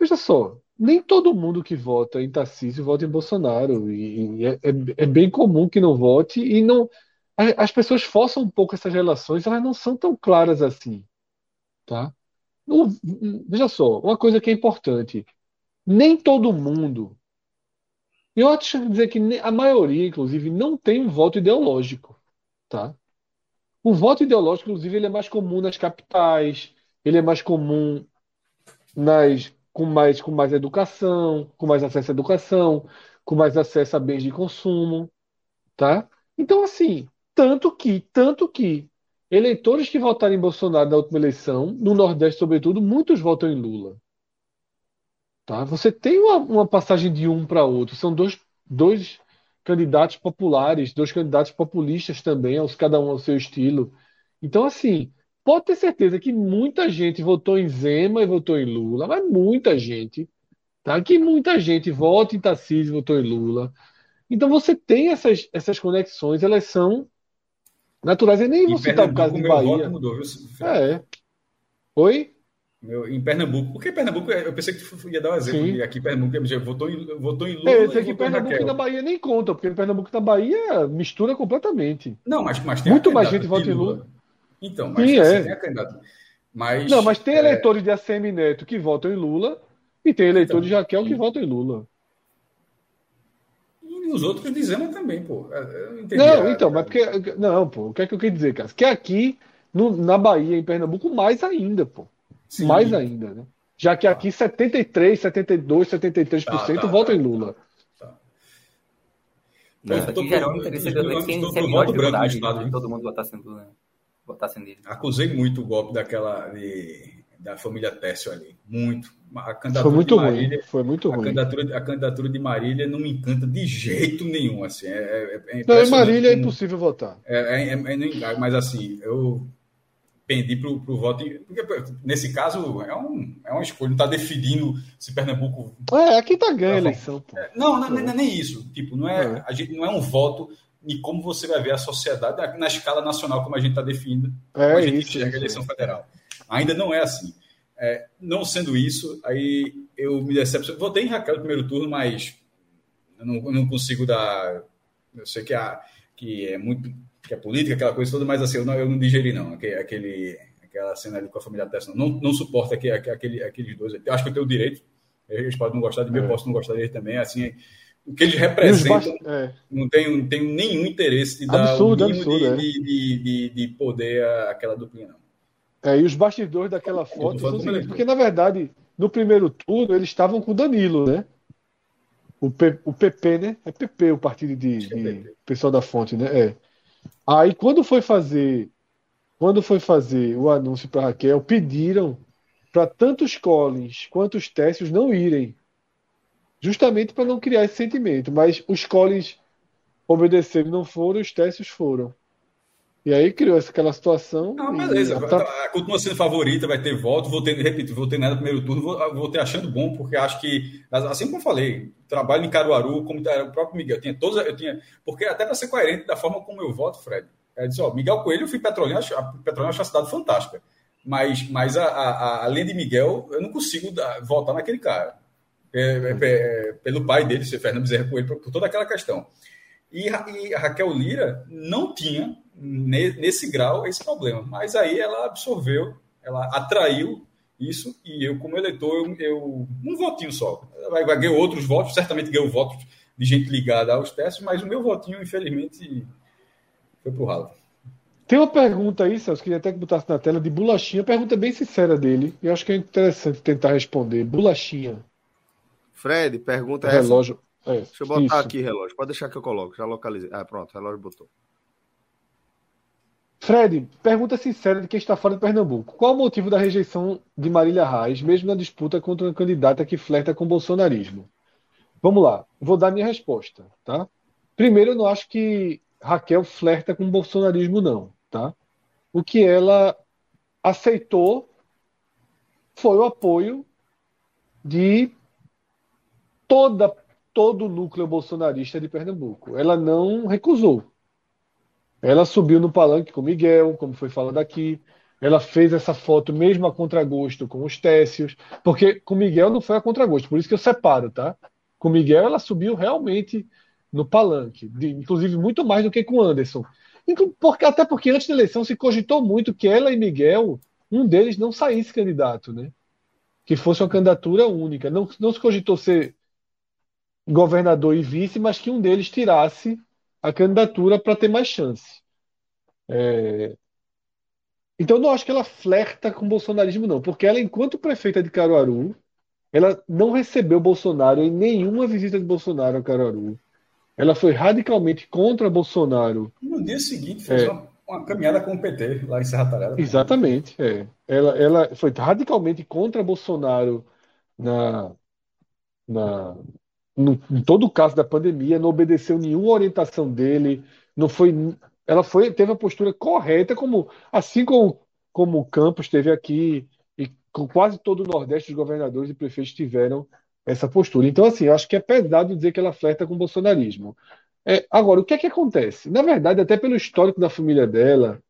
Veja só, nem todo mundo que vota em Tarcísio vota em Bolsonaro. E, e é, é, é bem comum que não vote. E não as pessoas forçam um pouco essas relações, elas não são tão claras assim. Tá? Veja só, uma coisa que é importante. Nem todo mundo. Eu acho que dizer que a maioria, inclusive, não tem um voto ideológico. Tá? O voto ideológico, inclusive, ele é mais comum nas capitais, ele é mais comum nas com mais, com mais educação, com mais acesso à educação, com mais acesso a bens de consumo, tá? Então, assim, tanto que, tanto que eleitores que votaram em Bolsonaro na última eleição, no Nordeste sobretudo, muitos votam em Lula. Tá? Você tem uma, uma passagem de um para outro, são dois, dois candidatos populares, dois candidatos populistas também, cada um ao seu estilo. Então, assim, pode ter certeza que muita gente votou em Zema e votou em Lula, mas muita gente, tá? Que muita gente vota em Tarcísio e votou em Lula. Então você tem essas, essas conexões, elas são naturais. E nem vou citar o caso de Bahia. Mudou, viu? É. Oi? Meu, em Pernambuco, porque Pernambuco, eu pensei que tu ia dar um exemplo. Sim. Aqui em Pernambuco, votou em, votou em Lula. É, esse aqui Pernambuco e na Bahia nem conta, porque Pernambuco e na Bahia mistura completamente. Não, mas, mas Muito mais gente vota em Lula. Lula. Então, mas Sim, assim, é. tem a candidata. Mas, não, mas tem é... eleitores de ACM Neto que votam em Lula e tem eleitores então, de Raquel que votam em Lula. E os outros dizendo também, pô. não, então, mas porque. Não, pô, o que é que eu quero dizer, cara? Que aqui, no, na Bahia, em Pernambuco, mais ainda, pô. Sim. Mais ainda, né? Já que aqui 73, 72, 73% tá, tá, votam tá, em Lula. Tá. Não, isso aqui gerou um interesse de quem tem maior dificuldade de todo mundo votar em Lula. Né? votasse nele. Acusei muito o golpe daquela de, da família Tércio ali. Muito. A candidatura foi muito Marília, ruim. Foi muito a ruim. Candidatura, a candidatura de Marília não me encanta de jeito nenhum. Assim, é, é, é não, em Marília é impossível votar. É, é, é, mas assim, eu pendi para o voto. Porque, nesse caso, é, um, é uma escolha, não está definindo se Pernambuco. É, aqui está ganhando a eleição. Pô. Não, não, não, é nem isso. Tipo, não é, A gente, não é um voto e como você vai ver a sociedade na escala nacional, como a gente está definindo, é a gente isso, enxerga a eleição federal. Ainda não é assim. É, não sendo isso, aí eu me decepciono. Votei em Raquel no primeiro turno, mas eu não, eu não consigo dar. Eu sei que, a, que é muito. que é política, aquela coisa toda, mas assim, eu não, eu não digeri, não. Aquele, aquela cena ali com a família Tessa, não, não, não suporto aquele, aquele, aqueles dois. Eu acho que eu tenho o direito. Eles podem não gostar de mim, é. eu posso não gostar deles também. Assim, o que eles representam, é. não, tenho, não tenho nenhum interesse de dar absurdo, o mínimo absurdo, de, é. de, de, de, poder àquela duplinha, não. É, e os bastidores daquela foto são seguintes, porque, na verdade, no primeiro turno, eles estavam com o Danilo, né? O, P, o PP, né? É PP o partido de, de pessoal da fonte, né? É. Aí, quando foi fazer quando foi fazer o anúncio para Raquel, pediram para tanto os Collins quanto os Técios não irem justamente para não criar esse sentimento. Mas os Collins obedeceram não foram, os Tessios foram. E aí criou aquela situação. Não, beleza. Tá... Continua sendo favorita, vai ter voto. Vou ter, repito, vou ter nada no primeiro turno, vou, vou ter achando bom, porque acho que, assim como eu falei, trabalho em Caruaru, como tá, o próprio Miguel, tinha todos, eu tinha. Porque até para ser coerente da forma como eu voto, Fred. É dizer, ó, Miguel Coelho, eu fui petrolina, a Petrolina acho uma cidade fantástica. Mas, mas a, a, a, além de Miguel, eu não consigo dar, votar naquele cara. É, é, é, pelo pai dele, ser Fernando Bezerra Coelho, por, por toda aquela questão. E, e, a Raquel Lira não tinha, ne, nesse grau, esse problema. Mas aí ela absorveu, ela atraiu isso, e eu, como eleitor, eu, eu um votinho só. Ganhar outros votos, certamente ganhou votos de gente ligada aos testes, mas o meu votinho, infelizmente, foi pro ralo. Tem uma pergunta aí, Celso, queria até que botasse na tela, de Bolachinha, pergunta bem sincera dele, e eu acho que é interessante tentar responder. Bolachinha. Fred, pergunta relógio. É, Deixa eu botar isso. aqui relógio. Pode deixar que eu coloco. Já localizei. Ah, pronto, relógio botou. Fred, pergunta sincera de quem está fora de Pernambuco. Qual o motivo da rejeição de Marília Reis, mesmo na disputa contra uma candidata que flerta com o bolsonarismo? Vamos lá, vou dar minha resposta, tá? Primeiro, eu não acho que Raquel flerta com o bolsonarismo, não, tá? O que ela aceitou foi o apoio de toda, todo o núcleo bolsonarista de Pernambuco. Ela não recusou. Ela subiu no palanque com Miguel, como foi falado aqui. ela fez essa foto mesmo a contragosto com os Técios, porque com Miguel não foi a contragosto, por isso que eu separo, tá? Com Miguel ela subiu realmente no palanque, de, inclusive muito mais do que com Anderson. Porque, até porque antes da eleição se cogitou muito que ela e Miguel, um deles não saísse candidato, né? Que fosse uma candidatura única. Não, não se cogitou ser governador e vice, mas que um deles tirasse a candidatura para ter mais chance. É... Então, não acho que ela flerta com o bolsonarismo, não, porque ela, enquanto prefeita de Caruaru, ela não recebeu Bolsonaro em nenhuma visita de Bolsonaro a Caruaru. Ela foi radicalmente contra Bolsonaro. No dia seguinte, fez é, uma, uma, caminhada com o PT lá em Serra Talhada. Exatamente. É. Ela, ela foi radicalmente contra Bolsonaro na, na, no, em todo o caso da pandemia, não obedeceu nenhuma orientação dele, não foi, ela foi, teve a postura correta, como assim como, como o Campos teve aqui e com quase todo o Nordeste os governadores e prefeitos tiveram essa postura. Então, assim, eu acho que é pesado dizer que ela flerta com o bolsonarismo. É, agora, o que é que acontece? Na verdade, até pelo histórico da família dela,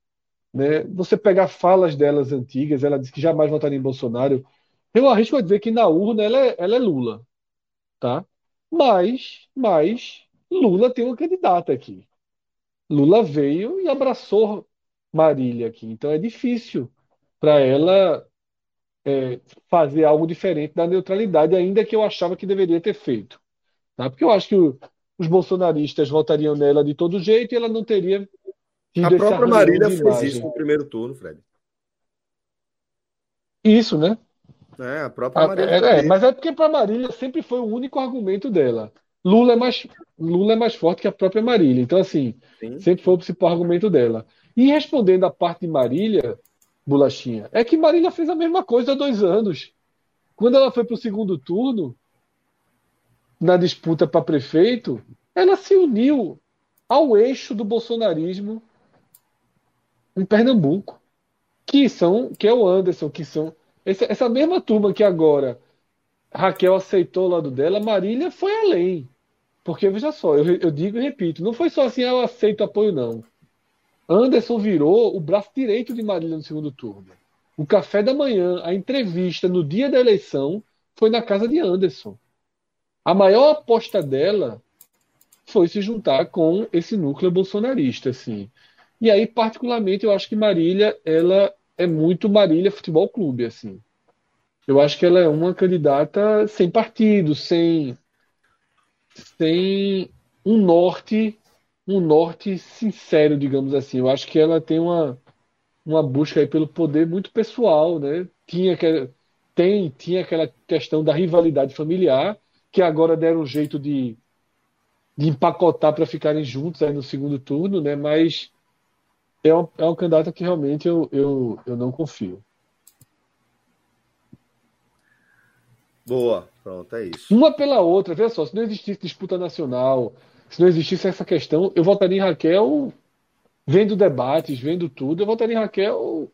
né, você pegar falas delas antigas, ela disse que jamais votaria em Bolsonaro. Eu arrisco a dizer que na urna ela é, ela é Lula, tá? Mas, mas Lula tem uma candidata aqui. Lula veio e abraçou Marília aqui. Então é difícil para ela é, fazer algo diferente da neutralidade, ainda que eu achava que deveria ter feito. Tá? Porque eu acho que o, os bolsonaristas votariam nela de todo jeito e ela não teria. A própria Marília fez isso no primeiro turno, Fred. Isso, né? É, a própria ah, Marília. É, é, mas é porque para Marília sempre foi o único argumento dela. Lula é mais, Lula é mais forte que a própria Marília. Então, assim, Sim. sempre foi o principal argumento dela. E respondendo a parte de Marília, Bolachinha, é que Marília fez a mesma coisa há dois anos. Quando ela foi para o segundo turno, na disputa para prefeito, ela se uniu ao eixo do bolsonarismo em Pernambuco, que são que é o Anderson, que são essa, mesma turma que agora Raquel aceitou o lado dela, Marília foi além. Porque, veja só, eu, eu digo e repito, não foi só assim, ah, eu aceito apoio, não. Anderson virou o braço direito de Marília no segundo turno. O café da manhã, a entrevista no dia da eleição, foi na casa de Anderson. A maior aposta dela foi se juntar com esse núcleo bolsonarista, assim. E aí, particularmente, eu acho que Marília, ela é muito Marília Futebol Clube, assim. Eu acho que ela é uma candidata sem partido, sem sem um norte, um norte sincero, digamos assim. Eu acho que ela tem uma uma busca aí pelo poder muito pessoal, né? Tinha que tem tinha aquela questão da rivalidade familiar que agora deram um jeito de, de empacotar para ficarem juntos aí no segundo turno, né? Mas é um, é um candidato que realmente eu, eu, eu não confio. Boa, pronto, é isso. Uma pela outra, veja só, se não existisse disputa nacional, se não existisse essa questão, eu votaria em Raquel vendo debates, vendo tudo, eu votaria em Raquel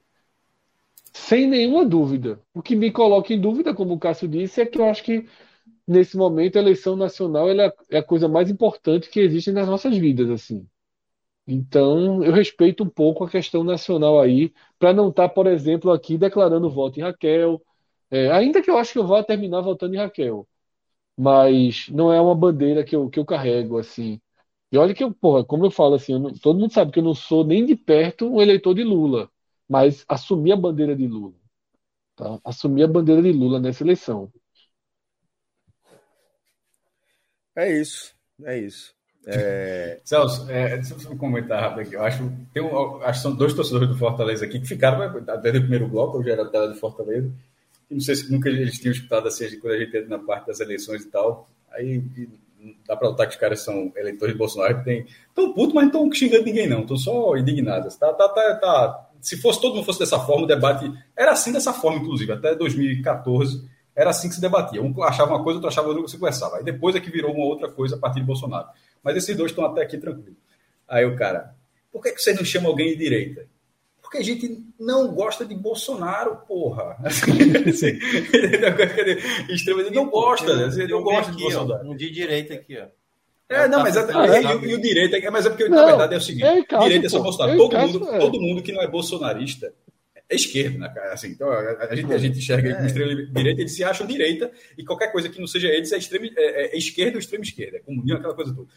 sem nenhuma dúvida. O que me coloca em dúvida, como o Cássio disse, é que eu acho que nesse momento a eleição nacional é a coisa mais importante que existe nas nossas vidas, assim. Então, eu respeito um pouco a questão nacional aí, para não estar, tá, por exemplo, aqui declarando voto em Raquel. É, ainda que eu acho que eu vá terminar votando em Raquel. Mas não é uma bandeira que eu, que eu carrego, assim. E olha que eu, porra, como eu falo assim, eu não, todo mundo sabe que eu não sou nem de perto um eleitor de Lula, mas assumi a bandeira de Lula. Tá? Assumi a bandeira de Lula nessa eleição. É isso, é isso. É... Celso, é, deixa eu comentar rápido aqui. Eu acho, tem um, acho que são dois torcedores do Fortaleza aqui que ficaram desde o primeiro bloco, eu já era tela do Fortaleza. Não sei se nunca eles tinham escutado assim, quando a gente entra na parte das eleições e tal. Aí dá para notar que os caras são eleitores de Bolsonaro que tem. Estão putos, mas não estão xingando ninguém, não. Estão só indignados. Tá, tá, tá, tá. Se fosse todo mundo fosse dessa forma, o debate. Era assim dessa forma, inclusive, até 2014 era assim que se debatia. Um achava uma coisa, outro achava outra, você conversava. Aí depois é que virou uma outra coisa a partir de Bolsonaro. Mas esses dois estão até aqui tranquilos. Aí o cara, por que, que você não chama alguém de direita? Porque a gente não gosta de Bolsonaro, porra. Extremamente não gosta, né? Você não gosta de Bolsonaro. Um de direita aqui, ó. É, não, mas, é, e, e, o direito, mas é porque, não, na verdade, é o seguinte: direita é só Bolsonaro. Todo mundo, todo mundo que não é bolsonarista é esquerdo, né, cara? Assim, então, a, a, gente, a gente enxerga ele como extrema direita, eles se acham direita, e qualquer coisa que não seja eles é, extrema, é, é esquerda ou extrema esquerda, é comunismo, aquela coisa toda.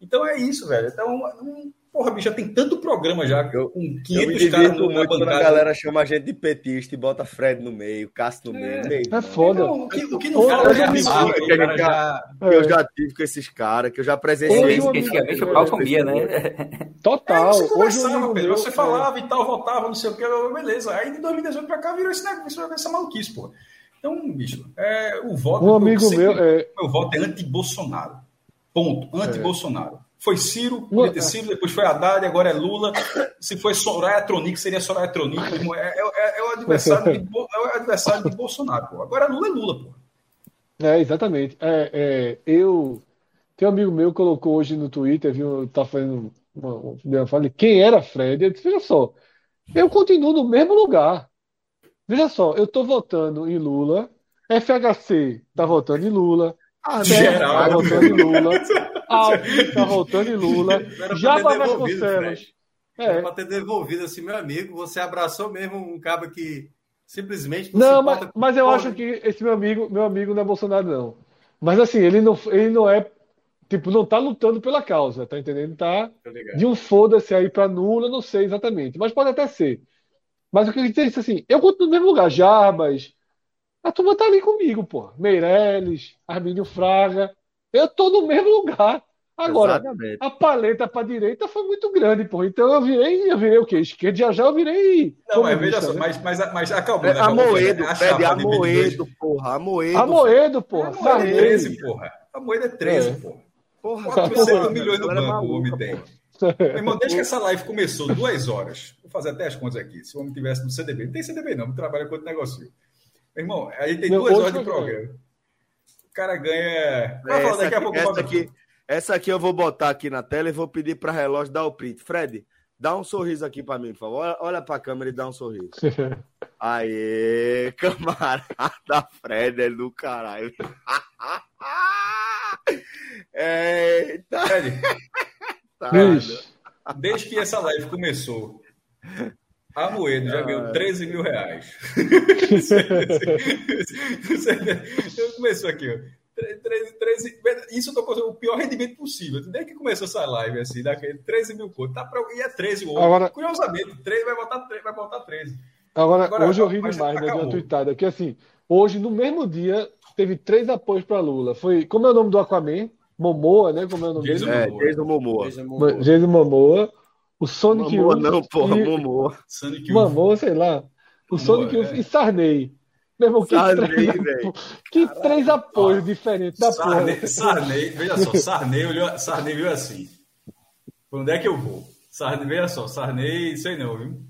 Então é isso, velho. Então, um, porra, bicho, já tem tanto programa já eu, com 500 caras no muito quando a galera chama a gente de petista e bota Fred no meio, Cássio no meio. É, meio, é foda. Então, o, que, o que não fala é bizarro, que, que, já, já, que eu já tive com esses caras, que eu já presenciei. Antigamente o pau comia, né? Total. É, você conversava, Hoje Pedro, você falava e tal, votava, não sei o que, beleza. Aí de 2018 pra cá virou esse negócio, essa maluquice, pô. Então, bicho, é, o voto. Um amigo meu. É... Meu voto é anti-Bolsonaro. Ponto. Anti-Bolsonaro. Foi Ciro, podia ter Ciro, depois foi Haddad, agora é Lula. Se foi Soraya Tronic, seria Soraya Tronic. É, é, é, o adversário de, é o adversário de Bolsonaro, pô. Agora Lula é Lula, pô. É, exatamente. É, é, eu. Tem um amigo meu que colocou hoje no Twitter, viu? Tá fazendo uma, uma fala, quem era Fred? Eu disse, veja só, eu continuo no mesmo lugar. Veja só, eu tô votando em Lula, FHC tá votando em Lula, ah, geral. tá votando em Lula. Alckmin tá voltando em Lula. Já para Vasconcelos. É. Para ter devolvido assim, meu amigo, você abraçou mesmo um cabo que simplesmente não, não mas, mas eu acho que esse meu amigo, meu amigo não é Bolsonaro não. Mas assim, ele não, ele não é tipo, não tá lutando pela causa, tá entendendo? Tá de um foda-se aí para Lula, não sei exatamente, mas pode até ser. Mas o que eu disse assim, eu conto no mesmo lugar, Jarbas, a turma tá ali comigo, pô. Meirelles, Armínio Fraga, eu tô no mesmo lugar. Agora, Exatamente. a paleta para direita foi muito grande, pô. Então eu virei, eu virei o quê? Esquerda já já eu virei. Não, mas veja só, né? mas, mas, mas acalmou. Né? Amoedo, pede Amoedo, porra. Amoedo. Amoedo, porra. Amoedo é 13, porra. Moeda é 13, é. porra. Porra, 400 milhões no banco o homem tem. Meu irmão, desde que essa live começou, duas horas, vou fazer até as contas aqui. Se o homem tivesse no CDB, não tem CDB não, não trabalha com outro negócio. Meu irmão, aí tem Meu, duas horas de programa cara ganha. É, essa, daqui a pouco essa, aqui, essa aqui eu vou botar aqui na tela e vou pedir para relógio dar o print. Fred, dá um sorriso aqui para mim, por favor. Olha, olha para a câmera e dá um sorriso. Aê, camarada Fred é do caralho. Eita. Fred, tá, desde que essa live começou, a Moedo já ganhou 13 mil reais. Começou aqui, ó. 13, 13, isso eu tô com o pior rendimento possível. Desde que começou essa live, assim, daquele 13 mil conto. Tá pra, e é 13 o Agora, Curiosamente, 13 vai botar, vai botar 13. Agora, Agora hoje eu ri demais, né, de uma tweetada. Porque assim, hoje, no mesmo dia, teve três apoios para Lula. Foi, como é o nome do Aquaman? Momoa, né? Como é o nome Jason dele? É, Jason Momoa. Jason Momoa. Jason Momoa. O Sonic Momoa, não, porra, e... Sonic Momoa, sei lá. O Sonic é. e Sarney. Meu irmão, que Sarney, três, que três apoios ah, diferentes da Sarney, porra. Sarney, veja só, Sarney olhou, Sarney viu assim. Por onde é que eu vou? Sarney, veja só, Sarney, sei não, viu?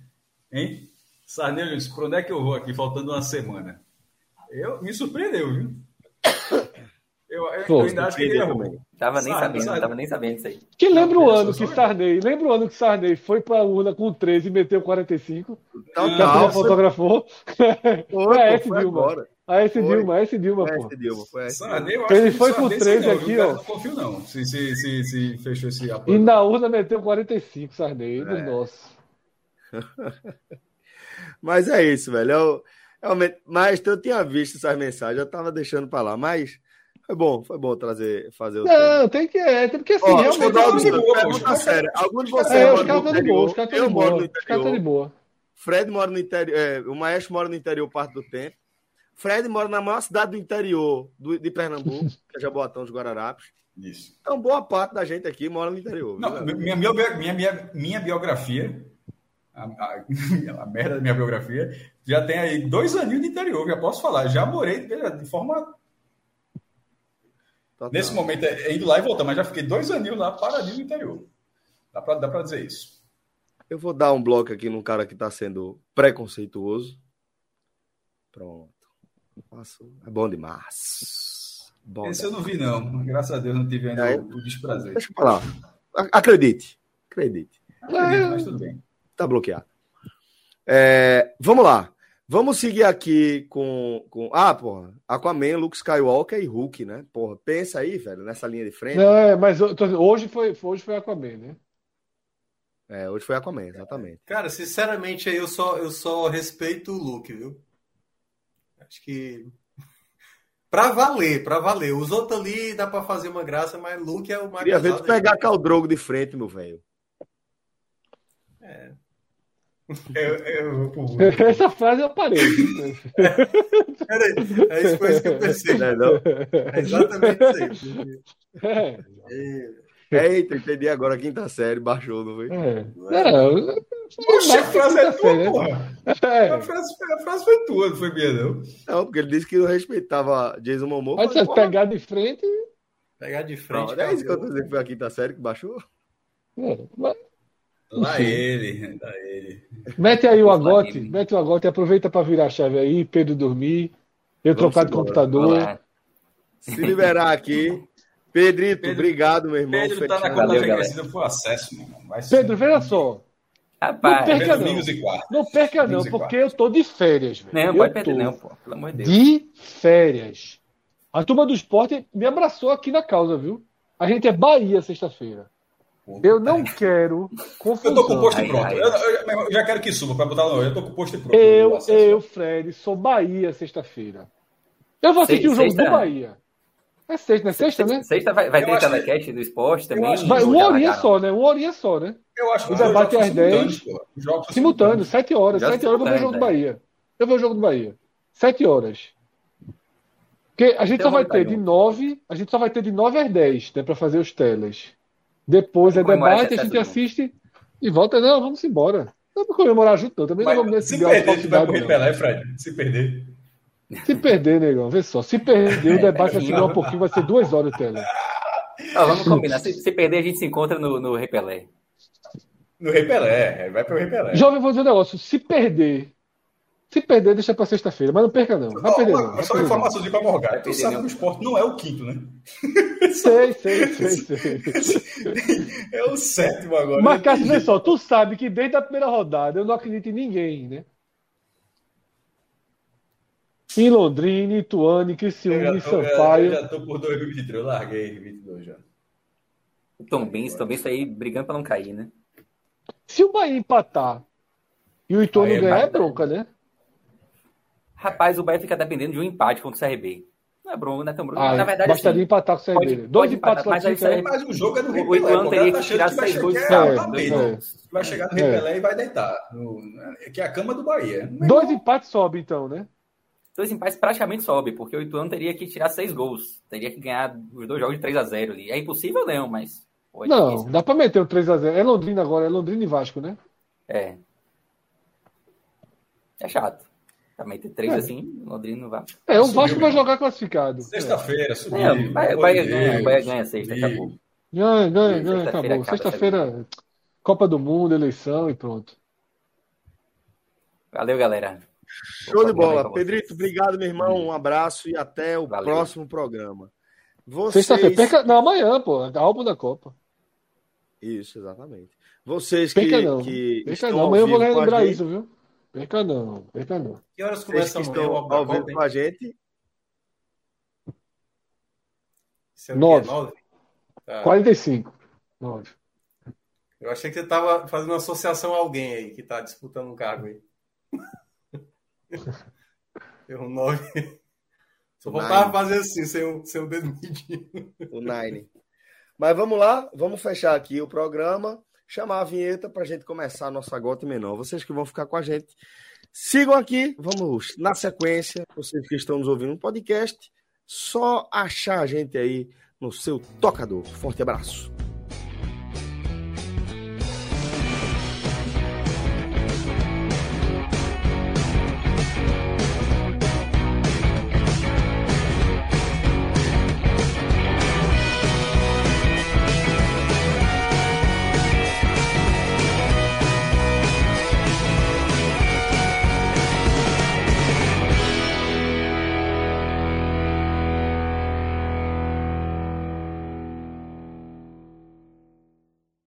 Hein? Sarney olhou, por onde é que eu vou aqui, faltando uma semana? Eu, me surpreendeu, viu? Eu, eu, Pô, eu ainda acho que ele errou. Tava nem Sarney, sabendo, tava nem sabendo isso aí. Que lembra o ano que Sarney, lembra o ano que Sarney foi pra urna com 13 e meteu 45? Não, não, fotografou. Foi, é esse Dilma. Agora. A esse Dilma, a esse Dilma, pô. Dilma, foi Sarney, Ele foi com 13 aqui, ó. Não confio não, se, se, se, se fechou esse apoio. E na urna meteu 45, Sarney, é. nossa. Mas é isso, velho. Eu, realmente, mas eu tinha visto essas mensagens, eu tava deixando pra lá, mas foi bom, foi bom trazer, fazer o. Não, tem que é, porque assim, Ó, realmente. Pergunta séria. Algum de vocês é, mora no interior? Boa, eu moro no interior. De boa. Fred mora no interior. É, o Maestro mora no interior parte do tempo. Fred mora na maior cidade do interior do, de Pernambuco, que é Jaboatão dos Guararapes. Isso. Então, boa parte da gente aqui mora no interior. Não, minha, minha, minha, minha, biografia, a, a, a, merda da minha biografia, já tem aí dois aninhos de interior, já posso falar. Já morei de forma Total. Nesse momento é, é indo lá e voltar, mas já fiquei dois aninhos lá paradinho no interior. Dá para dá pra dizer isso. Eu vou dar um bloco aqui num cara que está sendo preconceituoso. Pronto. É bom demais. Bom Esse demais. eu não vi, não. Graças a Deus não tive ainda é, o desprazer. Deixa eu falar. Acredite. Acredite. Acredite, é, mas tudo bem. Tá bloqueado. É, vamos lá. Vamos seguir aqui com, com. Ah, porra. Aquaman, Luke Skywalker e Hulk, né? Porra, pensa aí, velho, nessa linha de frente. Não, é, mas hoje foi, hoje foi Aquaman, né? É, hoje foi Aquaman, exatamente. Cara, sinceramente, eu só, eu só respeito o Luke, viu? Acho que. Pra valer, pra valer. Os outros ali dá pra fazer uma graça, mas Luke é o mais. Queria ver tu pegar Caldrogo de frente, meu velho. É. Eu, eu, pô, Essa frase eu parei. Peraí, é isso foi isso que eu pensei. Não é não? É exatamente isso aí. É, É, Eita, entendi agora a quinta série, baixou, não foi? é. Não, Poxa, a frase é tua, porra. É. A frase, a frase foi tua, não foi minha, não. Não, porque ele disse que não respeitava Jason Momoa. Pode pegar de frente. pegar de frente. Não, é isso que eu tô dizendo que foi a quinta série que baixou. é, mas- Lá ele, lá ele. Mete aí o agote, mete o agote, aproveita para virar a chave aí, Pedro dormir, eu Vamos trocar de embora. computador. Se liberar aqui. Pedrito, Pedro- obrigado, meu irmão. Pedro tá na conta Valeu, regressiva por acesso, meu irmão. Vai ser- Pedro, veja só, Rapaz, Não perca, não. não perca não, porque eu tô de férias. velho. não, Eu pode perder, tô não, pô. Pelo amor de Deus. De férias. A turma do esporte me abraçou aqui na causa, viu? A gente é Bahia sexta-feira. Eu não quero Eu confusão. tô com o posto Ai, pronto. ai. Eu, eu- eu já quero que suba pra botar no. Eu tô com o posto pronto. Eu, eu, Fred, sou Bahia sexta-feira. Eu vou assistir o jogo sexta? do Bahia. É sexta, não é sexta, né? Sexta vai, vai Eu ter acho que- telecast do esporte também. acho Vai, uma horinha só, né? Uma horinha só, né? Eu acho que O debate são às 10, simultâneos, pô. Os jogos são Simultâneo, simultâneos. sete horas. Já Sete horas eu vou ver o jogo do Bahia. Eu vou ver o jogo do Bahia. Sete horas. Porque a gente Tem só vai ter de não. nove, a gente só vai ter de nove às dez, né, para fazer os telas. Depois é debate, a gente assiste e volta. Não, vamos embora. Não vamos comemorar junto, não. Também não vamos Mas nesse se perder, tu vai correr não. Pelé, Fred. Se perder. Se perder, negão, vê só. Se perder, o debate vai segurar um pouquinho, vai ser duas horas de tela. Ó, vamos combinar. Se, se perder, a gente se encontra no, no Repelé. No Rei Pelé. Vai pro Rei Pelé. Jovem, vou dizer um negócio. Se perder, se perder, deixa pra sexta-feira. Mas não perca, não. Vai perder, não. Vai Só uma perder, não. informaçãozinha pra Morgar. Tu sabe não. que o esporte não é o quinto, né? Sei, sei, sei, sei. É o sétimo agora. Mas, Cássio, vê só, tu sabe que desde a primeira rodada eu não acredito em ninguém, né? Em Londrina, Ituane, Criciúma, tô, eu Sampaio. já tô por 2023. Eu larguei 22 já. O Tom Benz, Benz tá aí brigando pra não cair, né? Se o Bahia empatar e o Ituano é ganhar, é bronca, né? Rapaz, o Bahia fica dependendo de um empate contra o CRB. Não é bronca, não é tão bronca. Ah, Na verdade, bastaria assim, empatar com o CRB. pode- Dois empates mas aí Mas o jogo é no Rei o. Ituano teria que tirar seis gols é, de é, é. Vai chegar no Rei É. Pelé e vai deitar. No- que é a cama do Bahia. Dois empates sobe, então, né? Dois empates praticamente sobe, porque o Ituano teria que tirar seis gols. Teria que ganhar os dois jogos de 3 a 0 ali. É impossível, não, mas. pô, é Não, difícil. dá pra meter o 3x0. É Londrina agora, é Londrina e Vasco, né? É. É chato. Também ter três É. assim, Londrina não vai. É, o Vasco vai jogar classificado. Sexta-feira, subiu. É, o Bahia, Bahia ganha, o. Bahia ganha sexta, Subiu. acabou. Ganha, ganha, ganha, Sexta-feira acabou. acaba Sexta-feira, Copa do Mundo, eleição e pronto. Valeu, galera. Show de bola. vocês. Pedrito, obrigado, meu irmão. Um abraço e até o Valeu. próximo programa. Vocês... Sexta-feira, perca... não, amanhã, pô, álbum da Copa. Isso, exatamente. Vocês que, Perca não, que perca estão não. Amanhã eu vou lembrar gente, isso, viu? Perca não, perca não. Que horas Vocês começa que amanhã estão ao vivo com a gente, é? Nove. Tá. 45. Nove. Eu achei que você estava fazendo uma associação a alguém aí que está disputando um cargo aí. Erro nove. Só faltava Nine. fazer assim, sem o, sem o dedo medindo. o Nine. Mas vamos lá, vamos fechar aqui o programa, chamar a vinheta para a gente começar a nossa gota menor. Vocês que vão ficar com a gente, sigam aqui, vamos na sequência. Vocês que estão nos ouvindo no podcast, só achar a gente aí no seu tocador. Forte abraço.